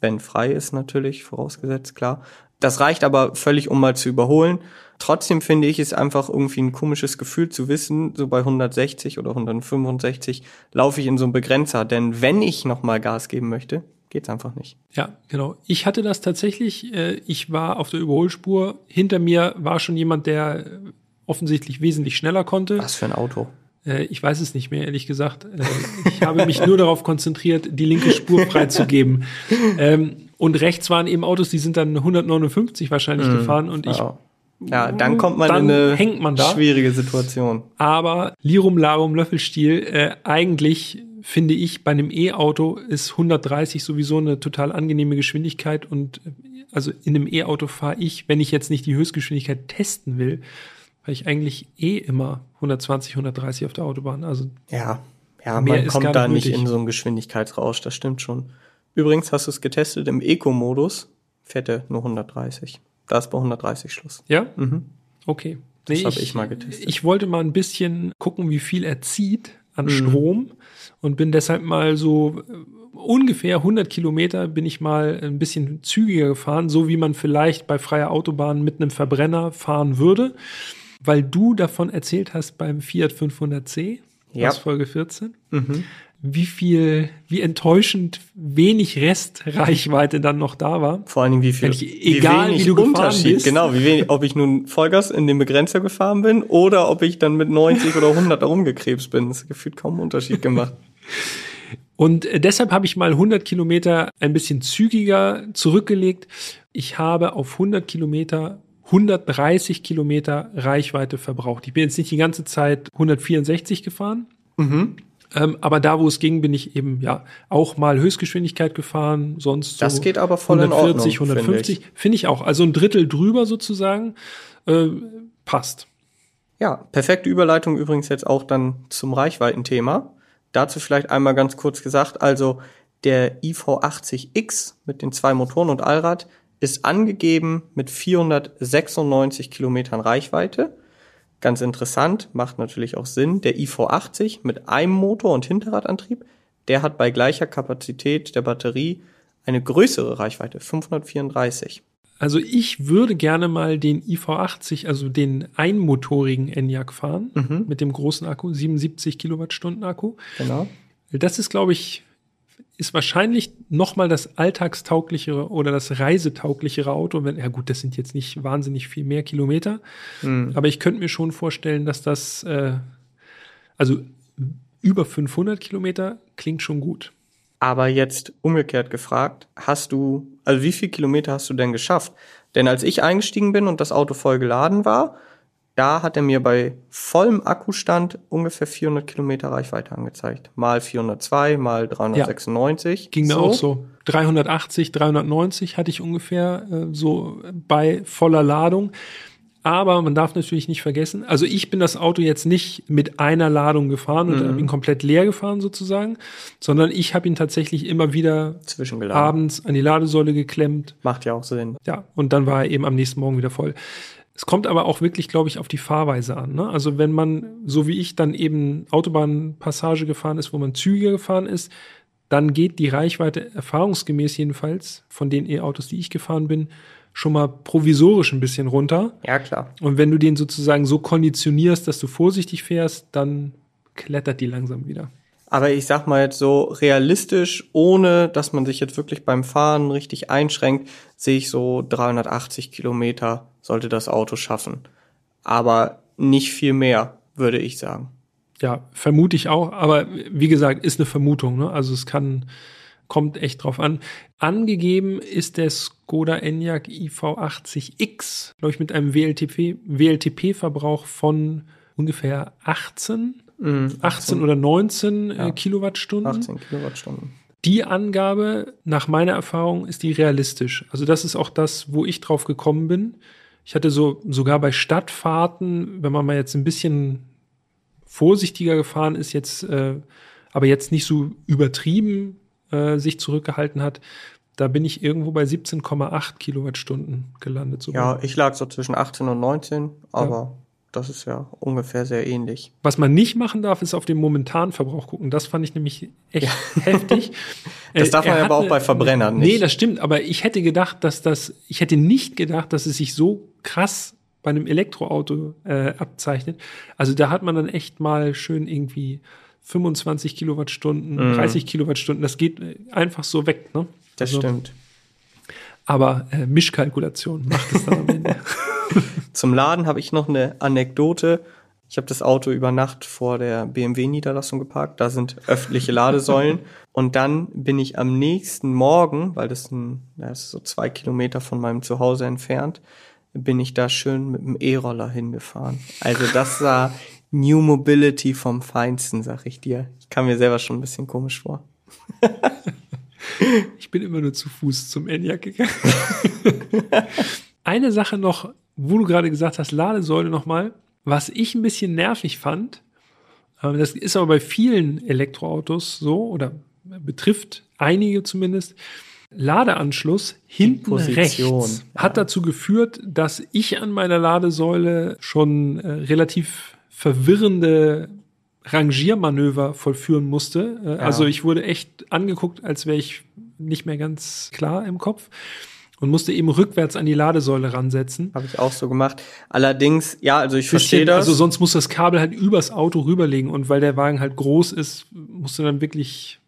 Speaker 2: Wenn frei ist natürlich, vorausgesetzt, klar. Das reicht aber völlig, um mal zu überholen. Trotzdem finde ich es einfach irgendwie ein komisches Gefühl zu wissen, so bei 160 oder 165 laufe ich in so einen Begrenzer. Denn wenn ich nochmal Gas geben möchte, geht's einfach nicht.
Speaker 1: Ja, genau. Ich hatte das tatsächlich. Äh, ich war auf der Überholspur. Hinter mir war schon jemand, der offensichtlich wesentlich schneller konnte.
Speaker 2: Was für ein Auto.
Speaker 1: Äh, ich weiß es nicht mehr, ehrlich gesagt. Äh, ich habe mich nur darauf konzentriert, die linke Spur freizugeben. <laughs> Ähm, und rechts waren eben Autos, die sind dann 159 wahrscheinlich gefahren und ich
Speaker 2: Ja. Ja, dann kommt man
Speaker 1: Dann
Speaker 2: in eine
Speaker 1: man
Speaker 2: schwierige Situation.
Speaker 1: Aber Lirum Larum Löffelstiel, äh, eigentlich finde ich, bei einem E-Auto ist 130 sowieso eine total angenehme Geschwindigkeit und äh, also in einem E-Auto fahre ich, wenn ich jetzt nicht die Höchstgeschwindigkeit testen will, weil ich eigentlich eh immer 120, 130 auf der Autobahn. Also
Speaker 2: Ja, ja, man kommt da
Speaker 1: nicht
Speaker 2: nicht
Speaker 1: nötig.
Speaker 2: in so einen Geschwindigkeitsrausch, das stimmt schon. Übrigens hast du es getestet im Eco-Modus, fährt er nur 130. Da ist bei 130 Schluss.
Speaker 1: ja,
Speaker 2: Mhm.
Speaker 1: okay.
Speaker 2: Das hab ich mal getestet.
Speaker 1: Ich wollte mal ein bisschen gucken, wie viel er zieht an
Speaker 2: Mhm.
Speaker 1: Strom und bin deshalb mal so äh, ungefähr 100 Kilometer bin ich mal ein bisschen zügiger gefahren, so wie man vielleicht bei freier Autobahn mit einem Verbrenner fahren würde, weil du davon erzählt hast beim Fiat 500c
Speaker 2: Ja.
Speaker 1: aus Folge 14. Wie viel, wie enttäuschend wenig Restreichweite dann noch da war.
Speaker 2: Vor allen Dingen, wie viel,
Speaker 1: Eigentlich egal, wie du gefahren bist.
Speaker 2: Genau, wie wenig, ob ich nun Vollgas in den Begrenzer gefahren bin oder ob ich dann mit 90 oder 100 da rumgekrebst bin. Das hat gefühlt kaum einen Unterschied gemacht. <laughs>
Speaker 1: Und äh, deshalb habe ich mal 100 Kilometer ein bisschen zügiger zurückgelegt. Ich habe auf 100 Kilometer 130 Kilometer Reichweite verbraucht. Ich bin jetzt nicht die ganze Zeit 164 gefahren. Ähm, aber da, wo es ging, bin ich eben ja auch mal Höchstgeschwindigkeit gefahren, sonst
Speaker 2: Das
Speaker 1: so
Speaker 2: geht aber voll in
Speaker 1: 140,
Speaker 2: Ordnung,
Speaker 1: 150. Finde ich auch. Also ein Drittel drüber sozusagen äh, passt.
Speaker 2: Ja, perfekte Überleitung übrigens jetzt auch dann zum Reichweitenthema. Dazu vielleicht einmal ganz kurz gesagt, also der IV80X mit den zwei Motoren und Allrad ist angegeben mit 496 Kilometern Reichweite. Ganz interessant, macht natürlich auch Sinn. Der IV80 mit einem Motor und Hinterradantrieb, der hat bei gleicher Kapazität der Batterie eine größere Reichweite, 534.
Speaker 1: Also ich würde gerne mal den IV80, also den einmotorigen Enyaq fahren,
Speaker 2: Mhm.
Speaker 1: mit dem großen Akku, 77 Kilowattstunden Akku.
Speaker 2: Genau.
Speaker 1: Das ist, glaube ich, ist wahrscheinlich noch mal das alltagstauglichere oder das reisetauglichere Auto. Wenn, ja gut, das sind jetzt nicht wahnsinnig viel mehr Kilometer,
Speaker 2: Mhm.
Speaker 1: aber ich könnte mir schon vorstellen, dass das, äh, also über 500 Kilometer klingt schon gut.
Speaker 2: Aber jetzt umgekehrt gefragt, hast du, also wie viel Kilometer hast du denn geschafft? Denn als ich eingestiegen bin und das Auto voll geladen war, da hat er mir bei vollem Akkustand ungefähr 400 Kilometer Reichweite angezeigt. Mal 402, mal 396.
Speaker 1: Ging mir auch so. 380, 390 hatte ich ungefähr äh, so bei voller Ladung. Aber man darf natürlich nicht vergessen, also ich bin das Auto jetzt nicht mit einer Ladung gefahren und bin komplett leer gefahren sozusagen, sondern ich habe ihn tatsächlich immer wieder abends an die Ladesäule geklemmt.
Speaker 2: Macht ja auch Sinn.
Speaker 1: Ja, und dann war er eben am nächsten Morgen wieder voll. Es kommt aber auch wirklich, glaube ich, auf die Fahrweise an. Ne? Also wenn man, so wie ich, dann eben Autobahnpassage gefahren ist, wo man zügiger gefahren ist, dann geht die Reichweite erfahrungsgemäß jedenfalls von den E-Autos, die ich gefahren bin, schon mal provisorisch ein bisschen runter.
Speaker 2: Ja, klar.
Speaker 1: Und wenn du den sozusagen so konditionierst, dass du vorsichtig fährst, dann klettert die langsam wieder.
Speaker 2: Aber ich sag mal jetzt so realistisch, ohne dass man sich jetzt wirklich beim Fahren richtig einschränkt, sehe ich so 380 Kilometer sollte das Auto schaffen. Aber nicht viel mehr, würde ich sagen.
Speaker 1: Ja, vermute ich auch, aber wie gesagt, ist eine Vermutung. Ne? Also es kann, kommt echt drauf an. Angegeben ist der Skoda Enyaq iV80X, glaube ich, mit einem WLTP, WLTP-Verbrauch von ungefähr 18, 18 oder 19 äh, Kilowattstunden.
Speaker 2: 18 Kilowattstunden.
Speaker 1: Die Angabe, nach meiner Erfahrung, ist die realistisch. Also das ist auch das, wo ich drauf gekommen bin. Ich hatte so sogar bei Stadtfahrten, wenn man mal jetzt ein bisschen vorsichtiger gefahren ist, jetzt äh, aber jetzt nicht so übertrieben äh, sich zurückgehalten hat, da bin ich irgendwo bei 17,8 Kilowattstunden gelandet. sogar.
Speaker 2: Ja, ich lag so zwischen 18 und 19, aber das ist ja ungefähr sehr ähnlich.
Speaker 1: Was man nicht machen darf, ist auf den momentanen Verbrauch gucken. Das fand ich nämlich echt heftig. <laughs>
Speaker 2: Das
Speaker 1: Äh,
Speaker 2: darf man
Speaker 1: er
Speaker 2: aber auch bei Verbrennern
Speaker 1: Nee,
Speaker 2: nicht.
Speaker 1: das stimmt, aber ich hätte gedacht, dass das, ich hätte nicht gedacht, dass es sich so krass bei einem Elektroauto äh, abzeichnet. Also da hat man dann echt mal schön irgendwie 25 Kilowattstunden, 30 Kilowattstunden, das geht äh, einfach so weg, ne?
Speaker 2: Das
Speaker 1: Also,
Speaker 2: stimmt.
Speaker 1: Aber äh, Mischkalkulation macht es dann am Ende. <laughs>
Speaker 2: Zum Laden habe ich noch eine Anekdote. Ich habe das Auto über Nacht vor der BMW-Niederlassung geparkt. Da sind öffentliche Ladesäulen. <laughs> Und dann bin ich am nächsten Morgen, weil das, ein, das ist so zwei Kilometer von meinem Zuhause entfernt, bin ich da schön mit dem E-Roller hingefahren. Also das war New Mobility vom Feinsten, sag ich dir. Ich kam mir selber schon ein bisschen komisch vor. <laughs>
Speaker 1: Ich bin immer nur zu Fuß zum Enyaq gegangen. <laughs> Eine Sache noch, wo du gerade gesagt hast, Ladesäule nochmal, was ich ein bisschen nervig fand, äh, das ist aber bei vielen Elektroautos so oder betrifft einige zumindest, Ladeanschluss hinten
Speaker 2: Position,
Speaker 1: rechts
Speaker 2: ja.
Speaker 1: hat dazu geführt, dass ich an meiner Ladesäule schon äh, relativ verwirrende Rangiermanöver vollführen musste. Äh, Also ich wurde echt angeguckt, als wäre ich nicht mehr ganz klar im Kopf und musste eben rückwärts an die Ladesäule ransetzen.
Speaker 2: Habe ich auch so gemacht. Allerdings, ja, also ich verstehe das.
Speaker 1: Also sonst muss das Kabel halt übers Auto rüberlegen und weil der Wagen halt groß ist, musst du dann wirklich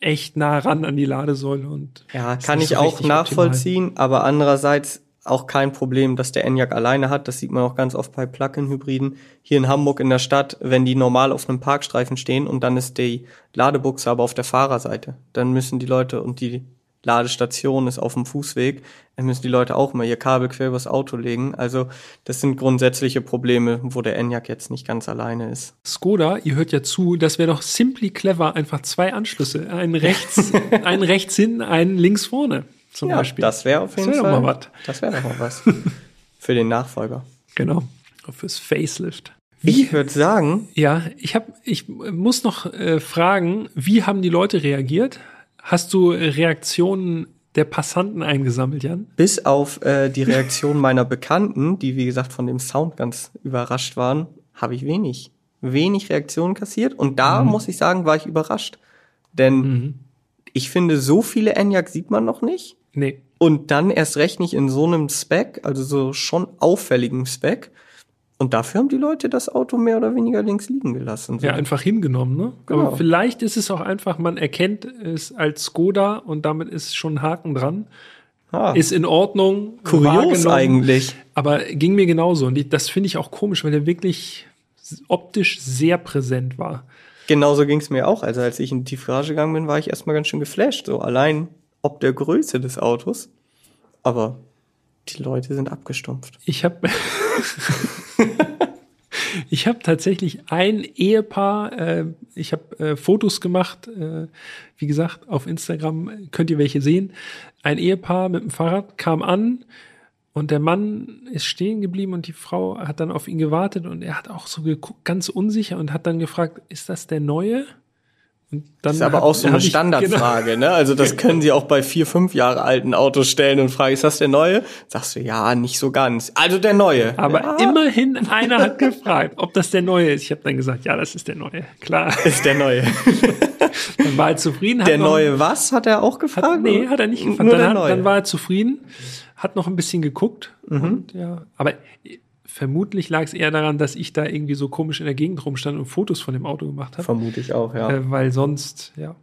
Speaker 1: echt nah ran an die Ladesäule und
Speaker 2: Ja, kann ich
Speaker 1: so
Speaker 2: auch nachvollziehen, aber andererseits auch kein Problem, dass der Enyaq alleine hat. Das sieht man auch ganz oft bei Plug-in-Hybriden. Hier in Hamburg in der Stadt, wenn die normal auf einem Parkstreifen stehen und dann ist die Ladebuchse aber auf der Fahrerseite, dann müssen die Leute und die Ladestation ist auf dem Fußweg, dann müssen die Leute auch mal ihr Kabel quer übers Auto legen. Also das sind grundsätzliche Probleme, wo der Enyaq jetzt nicht ganz alleine ist.
Speaker 1: Skoda, ihr hört ja zu, das wäre doch simply clever, einfach zwei Anschlüsse, einen rechts, <laughs> einen rechts hinten, einen links vorne zum
Speaker 2: Ja,
Speaker 1: Beispiel.
Speaker 2: das wäre auf jeden
Speaker 1: wär doch
Speaker 2: Fall.
Speaker 1: mal was.
Speaker 2: Das wäre doch mal was <laughs> für den Nachfolger.
Speaker 1: Genau. Fürs Facelift.
Speaker 2: Ich würde sagen,
Speaker 1: Ja, ich habe, ich muss noch äh, fragen, wie haben die Leute reagiert? Hast du Reaktionen der Passanten eingesammelt, Jan?
Speaker 2: bis auf äh, die Reaktion meiner Bekannten, die wie gesagt von dem Sound ganz überrascht waren, habe ich wenig, wenig Reaktionen kassiert. Und da muss ich sagen, war ich überrascht. Denn ich finde, so viele Enyaq sieht man noch nicht.
Speaker 1: Nee.
Speaker 2: Und dann erst recht nicht in so einem Spec, also so schon auffälligem Spec. Und dafür haben die Leute das Auto mehr oder weniger links liegen gelassen. So.
Speaker 1: Ja, einfach hingenommen, ne?
Speaker 2: Genau.
Speaker 1: Aber vielleicht ist es auch einfach, man erkennt es als Skoda und damit ist schon ein Haken dran.
Speaker 2: Ah,
Speaker 1: Ist in Ordnung.
Speaker 2: kurios eigentlich.
Speaker 1: Aber ging mir genauso. Und das finde ich auch komisch, weil der wirklich optisch sehr präsent war.
Speaker 2: Genauso ging es mir auch. Also als ich in die Tiefgarage gegangen bin, war ich erstmal ganz schön geflasht. So allein ob der Größe des Autos. Aber die Leute sind abgestumpft.
Speaker 1: Ich habe <laughs> <laughs> ich habe tatsächlich ein Ehepaar, äh, ich habe äh, Fotos gemacht, äh, wie gesagt, auf Instagram könnt ihr welche sehen. Ein Ehepaar mit dem Fahrrad kam an und der Mann ist stehen geblieben und die Frau hat dann auf ihn gewartet und er hat auch so geguckt, ganz unsicher und hat dann gefragt, ist das der neue?
Speaker 2: Das ist aber
Speaker 1: hat-
Speaker 2: auch so eine
Speaker 1: hab ich- genau.
Speaker 2: Standardfrage, ne? Also das <laughs> können sie auch bei vier, fünf Jahre alten Autos stellen und fragen, ist das der neue? Sagst du, ja, nicht so ganz. Also der neue.
Speaker 1: Aber
Speaker 2: ja,
Speaker 1: immerhin einer hat gefragt, ob das der neue ist. Ich habe dann gesagt, ja, das ist der neue. Klar. <laughs>
Speaker 2: ist der neue. <laughs>
Speaker 1: Dann war er zufrieden.
Speaker 2: der
Speaker 1: noch-
Speaker 2: neue was, hat er auch gefragt?
Speaker 1: Hat, nee, hat er nicht gefragt.
Speaker 2: Nur
Speaker 1: Dann,
Speaker 2: der
Speaker 1: hat,
Speaker 2: neue.
Speaker 1: dann war er zufrieden, hat noch ein bisschen geguckt.
Speaker 2: Mhm.
Speaker 1: Und, ja, aber vermutlich lag es eher daran, dass ich da irgendwie so komisch in der Gegend rumstand und Fotos von dem Auto gemacht habe.
Speaker 2: Vermute ich auch, ja.
Speaker 1: Äh, weil sonst, ja,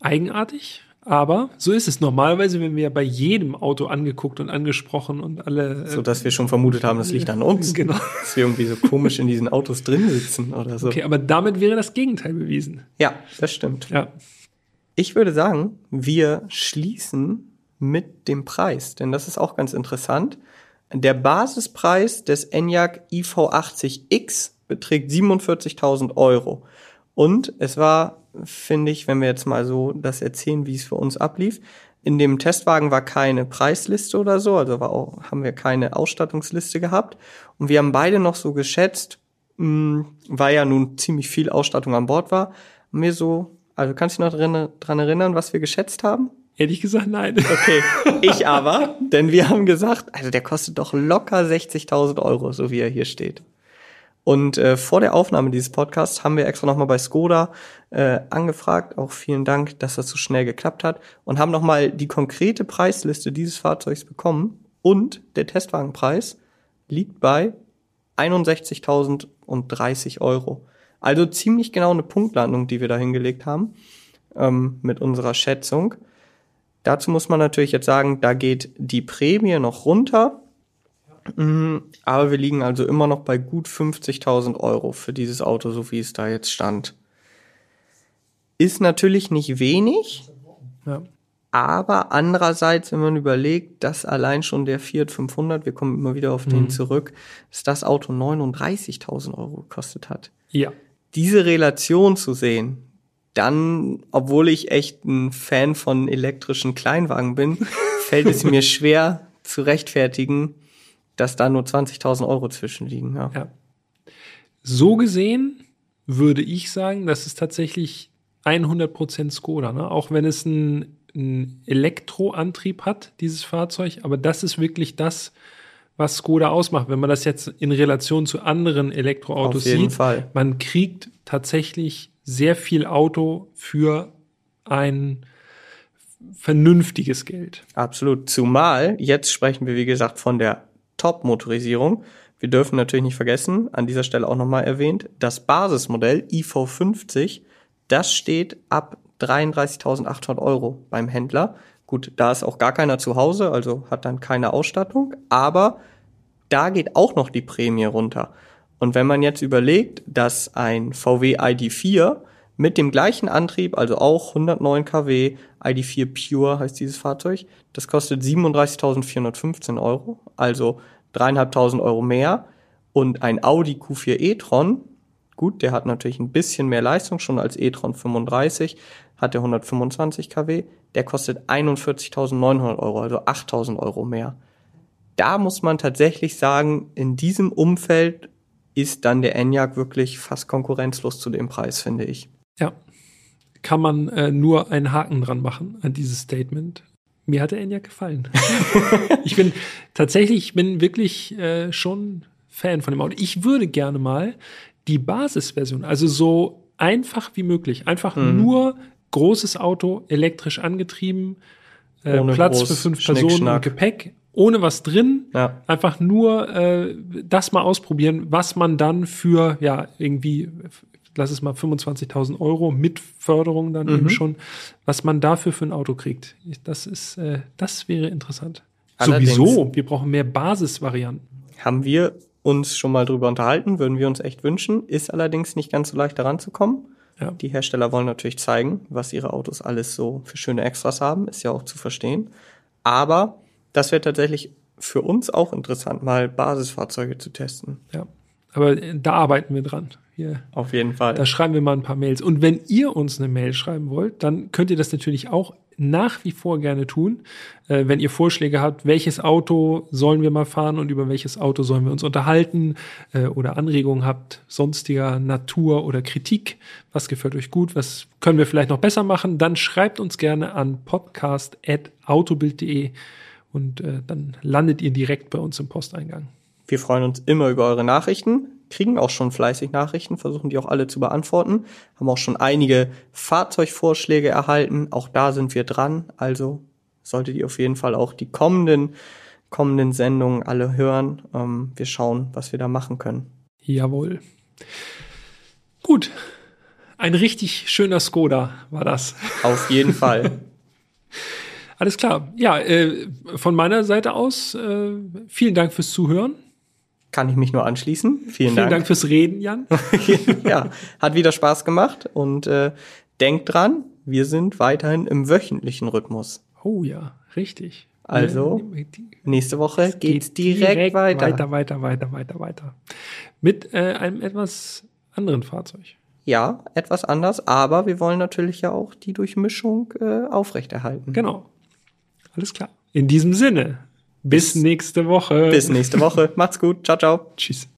Speaker 1: eigenartig. Aber so ist es normalerweise, wenn wir bei jedem Auto angeguckt und angesprochen und alle. äh,
Speaker 2: so dass wir schon vermutet haben, das liegt an uns.
Speaker 1: Genau.
Speaker 2: Dass wir irgendwie so komisch in diesen Autos drin sitzen oder so.
Speaker 1: Okay, aber damit wäre das Gegenteil bewiesen.
Speaker 2: Ja, das stimmt.
Speaker 1: Ja.
Speaker 2: Ich würde sagen, wir schließen mit dem Preis, denn das ist auch ganz interessant. Der Basispreis des Enyaq iV80X beträgt 47.000 Euro. Und es war, finde ich, wenn wir jetzt mal so das erzählen, wie es für uns ablief, in dem Testwagen war keine Preisliste oder so, also war auch, haben wir keine Ausstattungsliste gehabt. Und wir haben beide noch so geschätzt, mh, weil ja nun ziemlich viel Ausstattung an Bord war, haben wir so, also kannst du dich noch dran erinnern, was wir geschätzt haben?
Speaker 1: Ehrlich gesagt, nein.
Speaker 2: Okay, <laughs> ich aber, denn wir haben gesagt, also der kostet doch locker 60.000 Euro, so wie er hier steht. Und äh, vor der Aufnahme dieses Podcasts haben wir extra nochmal bei Skoda äh, angefragt, auch vielen Dank, dass das so schnell geklappt hat, und haben nochmal die konkrete Preisliste dieses Fahrzeugs bekommen. Und der Testwagenpreis liegt bei 61.030 Euro. Also ziemlich genau eine Punktlandung, die wir da hingelegt haben ähm, mit unserer Schätzung. Dazu muss man natürlich jetzt sagen, da geht die Prämie noch runter. Mm, Aber wir liegen also immer noch bei gut 50.000 Euro für dieses Auto, so wie es da jetzt stand. Ist natürlich nicht wenig,
Speaker 1: Ja.
Speaker 2: aber andererseits, wenn man überlegt, dass allein schon der Fiat 500, wir kommen immer wieder auf den zurück, dass das Auto 39.000 Euro gekostet hat.
Speaker 1: ja.
Speaker 2: Diese Relation zu sehen, dann, obwohl ich echt ein Fan von elektrischen Kleinwagen bin, <laughs> fällt es mir schwer zu rechtfertigen, dass da nur 20.000 Euro zwischenliegen. Ja.
Speaker 1: Ja. So gesehen würde ich sagen, das ist tatsächlich 100% Skoda, ne? auch wenn es einen einen Elektroantrieb hat, dieses Fahrzeug, aber das ist wirklich das, was Skoda ausmacht. Wenn man das jetzt in Relation zu anderen Elektroautos
Speaker 2: Auf jeden
Speaker 1: sieht,
Speaker 2: Fall.
Speaker 1: man kriegt tatsächlich sehr viel Auto für ein vernünftiges Geld.
Speaker 2: Absolut. Zumal, jetzt sprechen wir, wie gesagt, von der Top-Motorisierung. Wir dürfen natürlich nicht vergessen, an dieser Stelle auch nochmal erwähnt, das Basismodell IV50, das steht ab 33.800 Euro beim Händler. Gut, da ist auch gar keiner zu Hause, also hat dann keine Ausstattung, aber da geht auch noch die Prämie runter. Und wenn man jetzt überlegt, dass ein VW ID4 mit dem gleichen Antrieb, also auch 109 kW, ID4 Pure heißt dieses Fahrzeug, das kostet 37.415 Euro, also dreieinhalbtausend Euro mehr. Und ein Audi Q4 e-tron, gut, der hat natürlich ein bisschen mehr Leistung schon als e-tron 35, hat der 125 kW, der kostet 41.900 Euro, also 8.000 Euro mehr. Da muss man tatsächlich sagen, in diesem Umfeld ist dann der Enyaq wirklich fast konkurrenzlos zu dem Preis, finde ich.
Speaker 1: Ja, kann man äh, nur einen Haken dran machen an dieses Statement. Mir hat der Enyaq gefallen. <laughs> ich bin tatsächlich, ich bin wirklich äh, schon Fan von dem Auto. Ich würde gerne mal die Basisversion, also so einfach wie möglich, einfach mhm. nur großes Auto, elektrisch angetrieben, äh, Platz für fünf Personen und Gepäck, ohne was drin, ja. einfach nur äh, das mal ausprobieren, was man dann für ja irgendwie lass es mal 25.000 Euro mit Förderung dann mhm. eben schon, was man dafür für ein Auto kriegt. Das ist, äh, das wäre interessant. Allerdings Sowieso, wir brauchen mehr Basisvarianten.
Speaker 2: Haben wir uns schon mal drüber unterhalten, würden wir uns echt wünschen, ist allerdings nicht ganz so leicht daran zu kommen. Ja. Die Hersteller wollen natürlich zeigen, was ihre Autos alles so für schöne Extras haben, ist ja auch zu verstehen. Aber das wäre tatsächlich für uns auch interessant, mal Basisfahrzeuge zu testen.
Speaker 1: Ja, aber da arbeiten wir dran. Hier.
Speaker 2: Auf jeden Fall.
Speaker 1: Da schreiben wir mal ein paar Mails. Und wenn ihr uns eine Mail schreiben wollt, dann könnt ihr das natürlich auch nach wie vor gerne tun. Äh, wenn ihr Vorschläge habt, welches Auto sollen wir mal fahren und über welches Auto sollen wir uns unterhalten äh, oder Anregungen habt, sonstiger Natur oder Kritik, was gefällt euch gut, was können wir vielleicht noch besser machen, dann schreibt uns gerne an podcast.autobild.de und äh, dann landet ihr direkt bei uns im Posteingang.
Speaker 2: Wir freuen uns immer über eure Nachrichten kriegen auch schon fleißig Nachrichten, versuchen die auch alle zu beantworten, haben auch schon einige Fahrzeugvorschläge erhalten, auch da sind wir dran, also solltet ihr auf jeden Fall auch die kommenden, kommenden Sendungen alle hören. Ähm, wir schauen, was wir da machen können.
Speaker 1: Jawohl. Gut. Ein richtig schöner Skoda war das.
Speaker 2: Auf jeden Fall. <laughs>
Speaker 1: Alles klar. Ja, äh, von meiner Seite aus äh, vielen Dank fürs Zuhören.
Speaker 2: Kann ich mich nur anschließen. Vielen,
Speaker 1: Vielen
Speaker 2: Dank.
Speaker 1: Dank fürs Reden, Jan. <laughs>
Speaker 2: ja, hat wieder Spaß gemacht und äh, denkt dran, wir sind weiterhin im wöchentlichen Rhythmus.
Speaker 1: Oh ja, richtig.
Speaker 2: Also nächste Woche geht's geht direkt, direkt weiter.
Speaker 1: Weiter, weiter, weiter, weiter, weiter. Mit äh, einem etwas anderen Fahrzeug.
Speaker 2: Ja, etwas anders, aber wir wollen natürlich ja auch die Durchmischung äh, aufrechterhalten.
Speaker 1: Genau. Alles klar. In diesem Sinne, bis nächste Woche.
Speaker 2: Bis nächste Woche. Macht's gut. Ciao, ciao.
Speaker 1: Tschüss.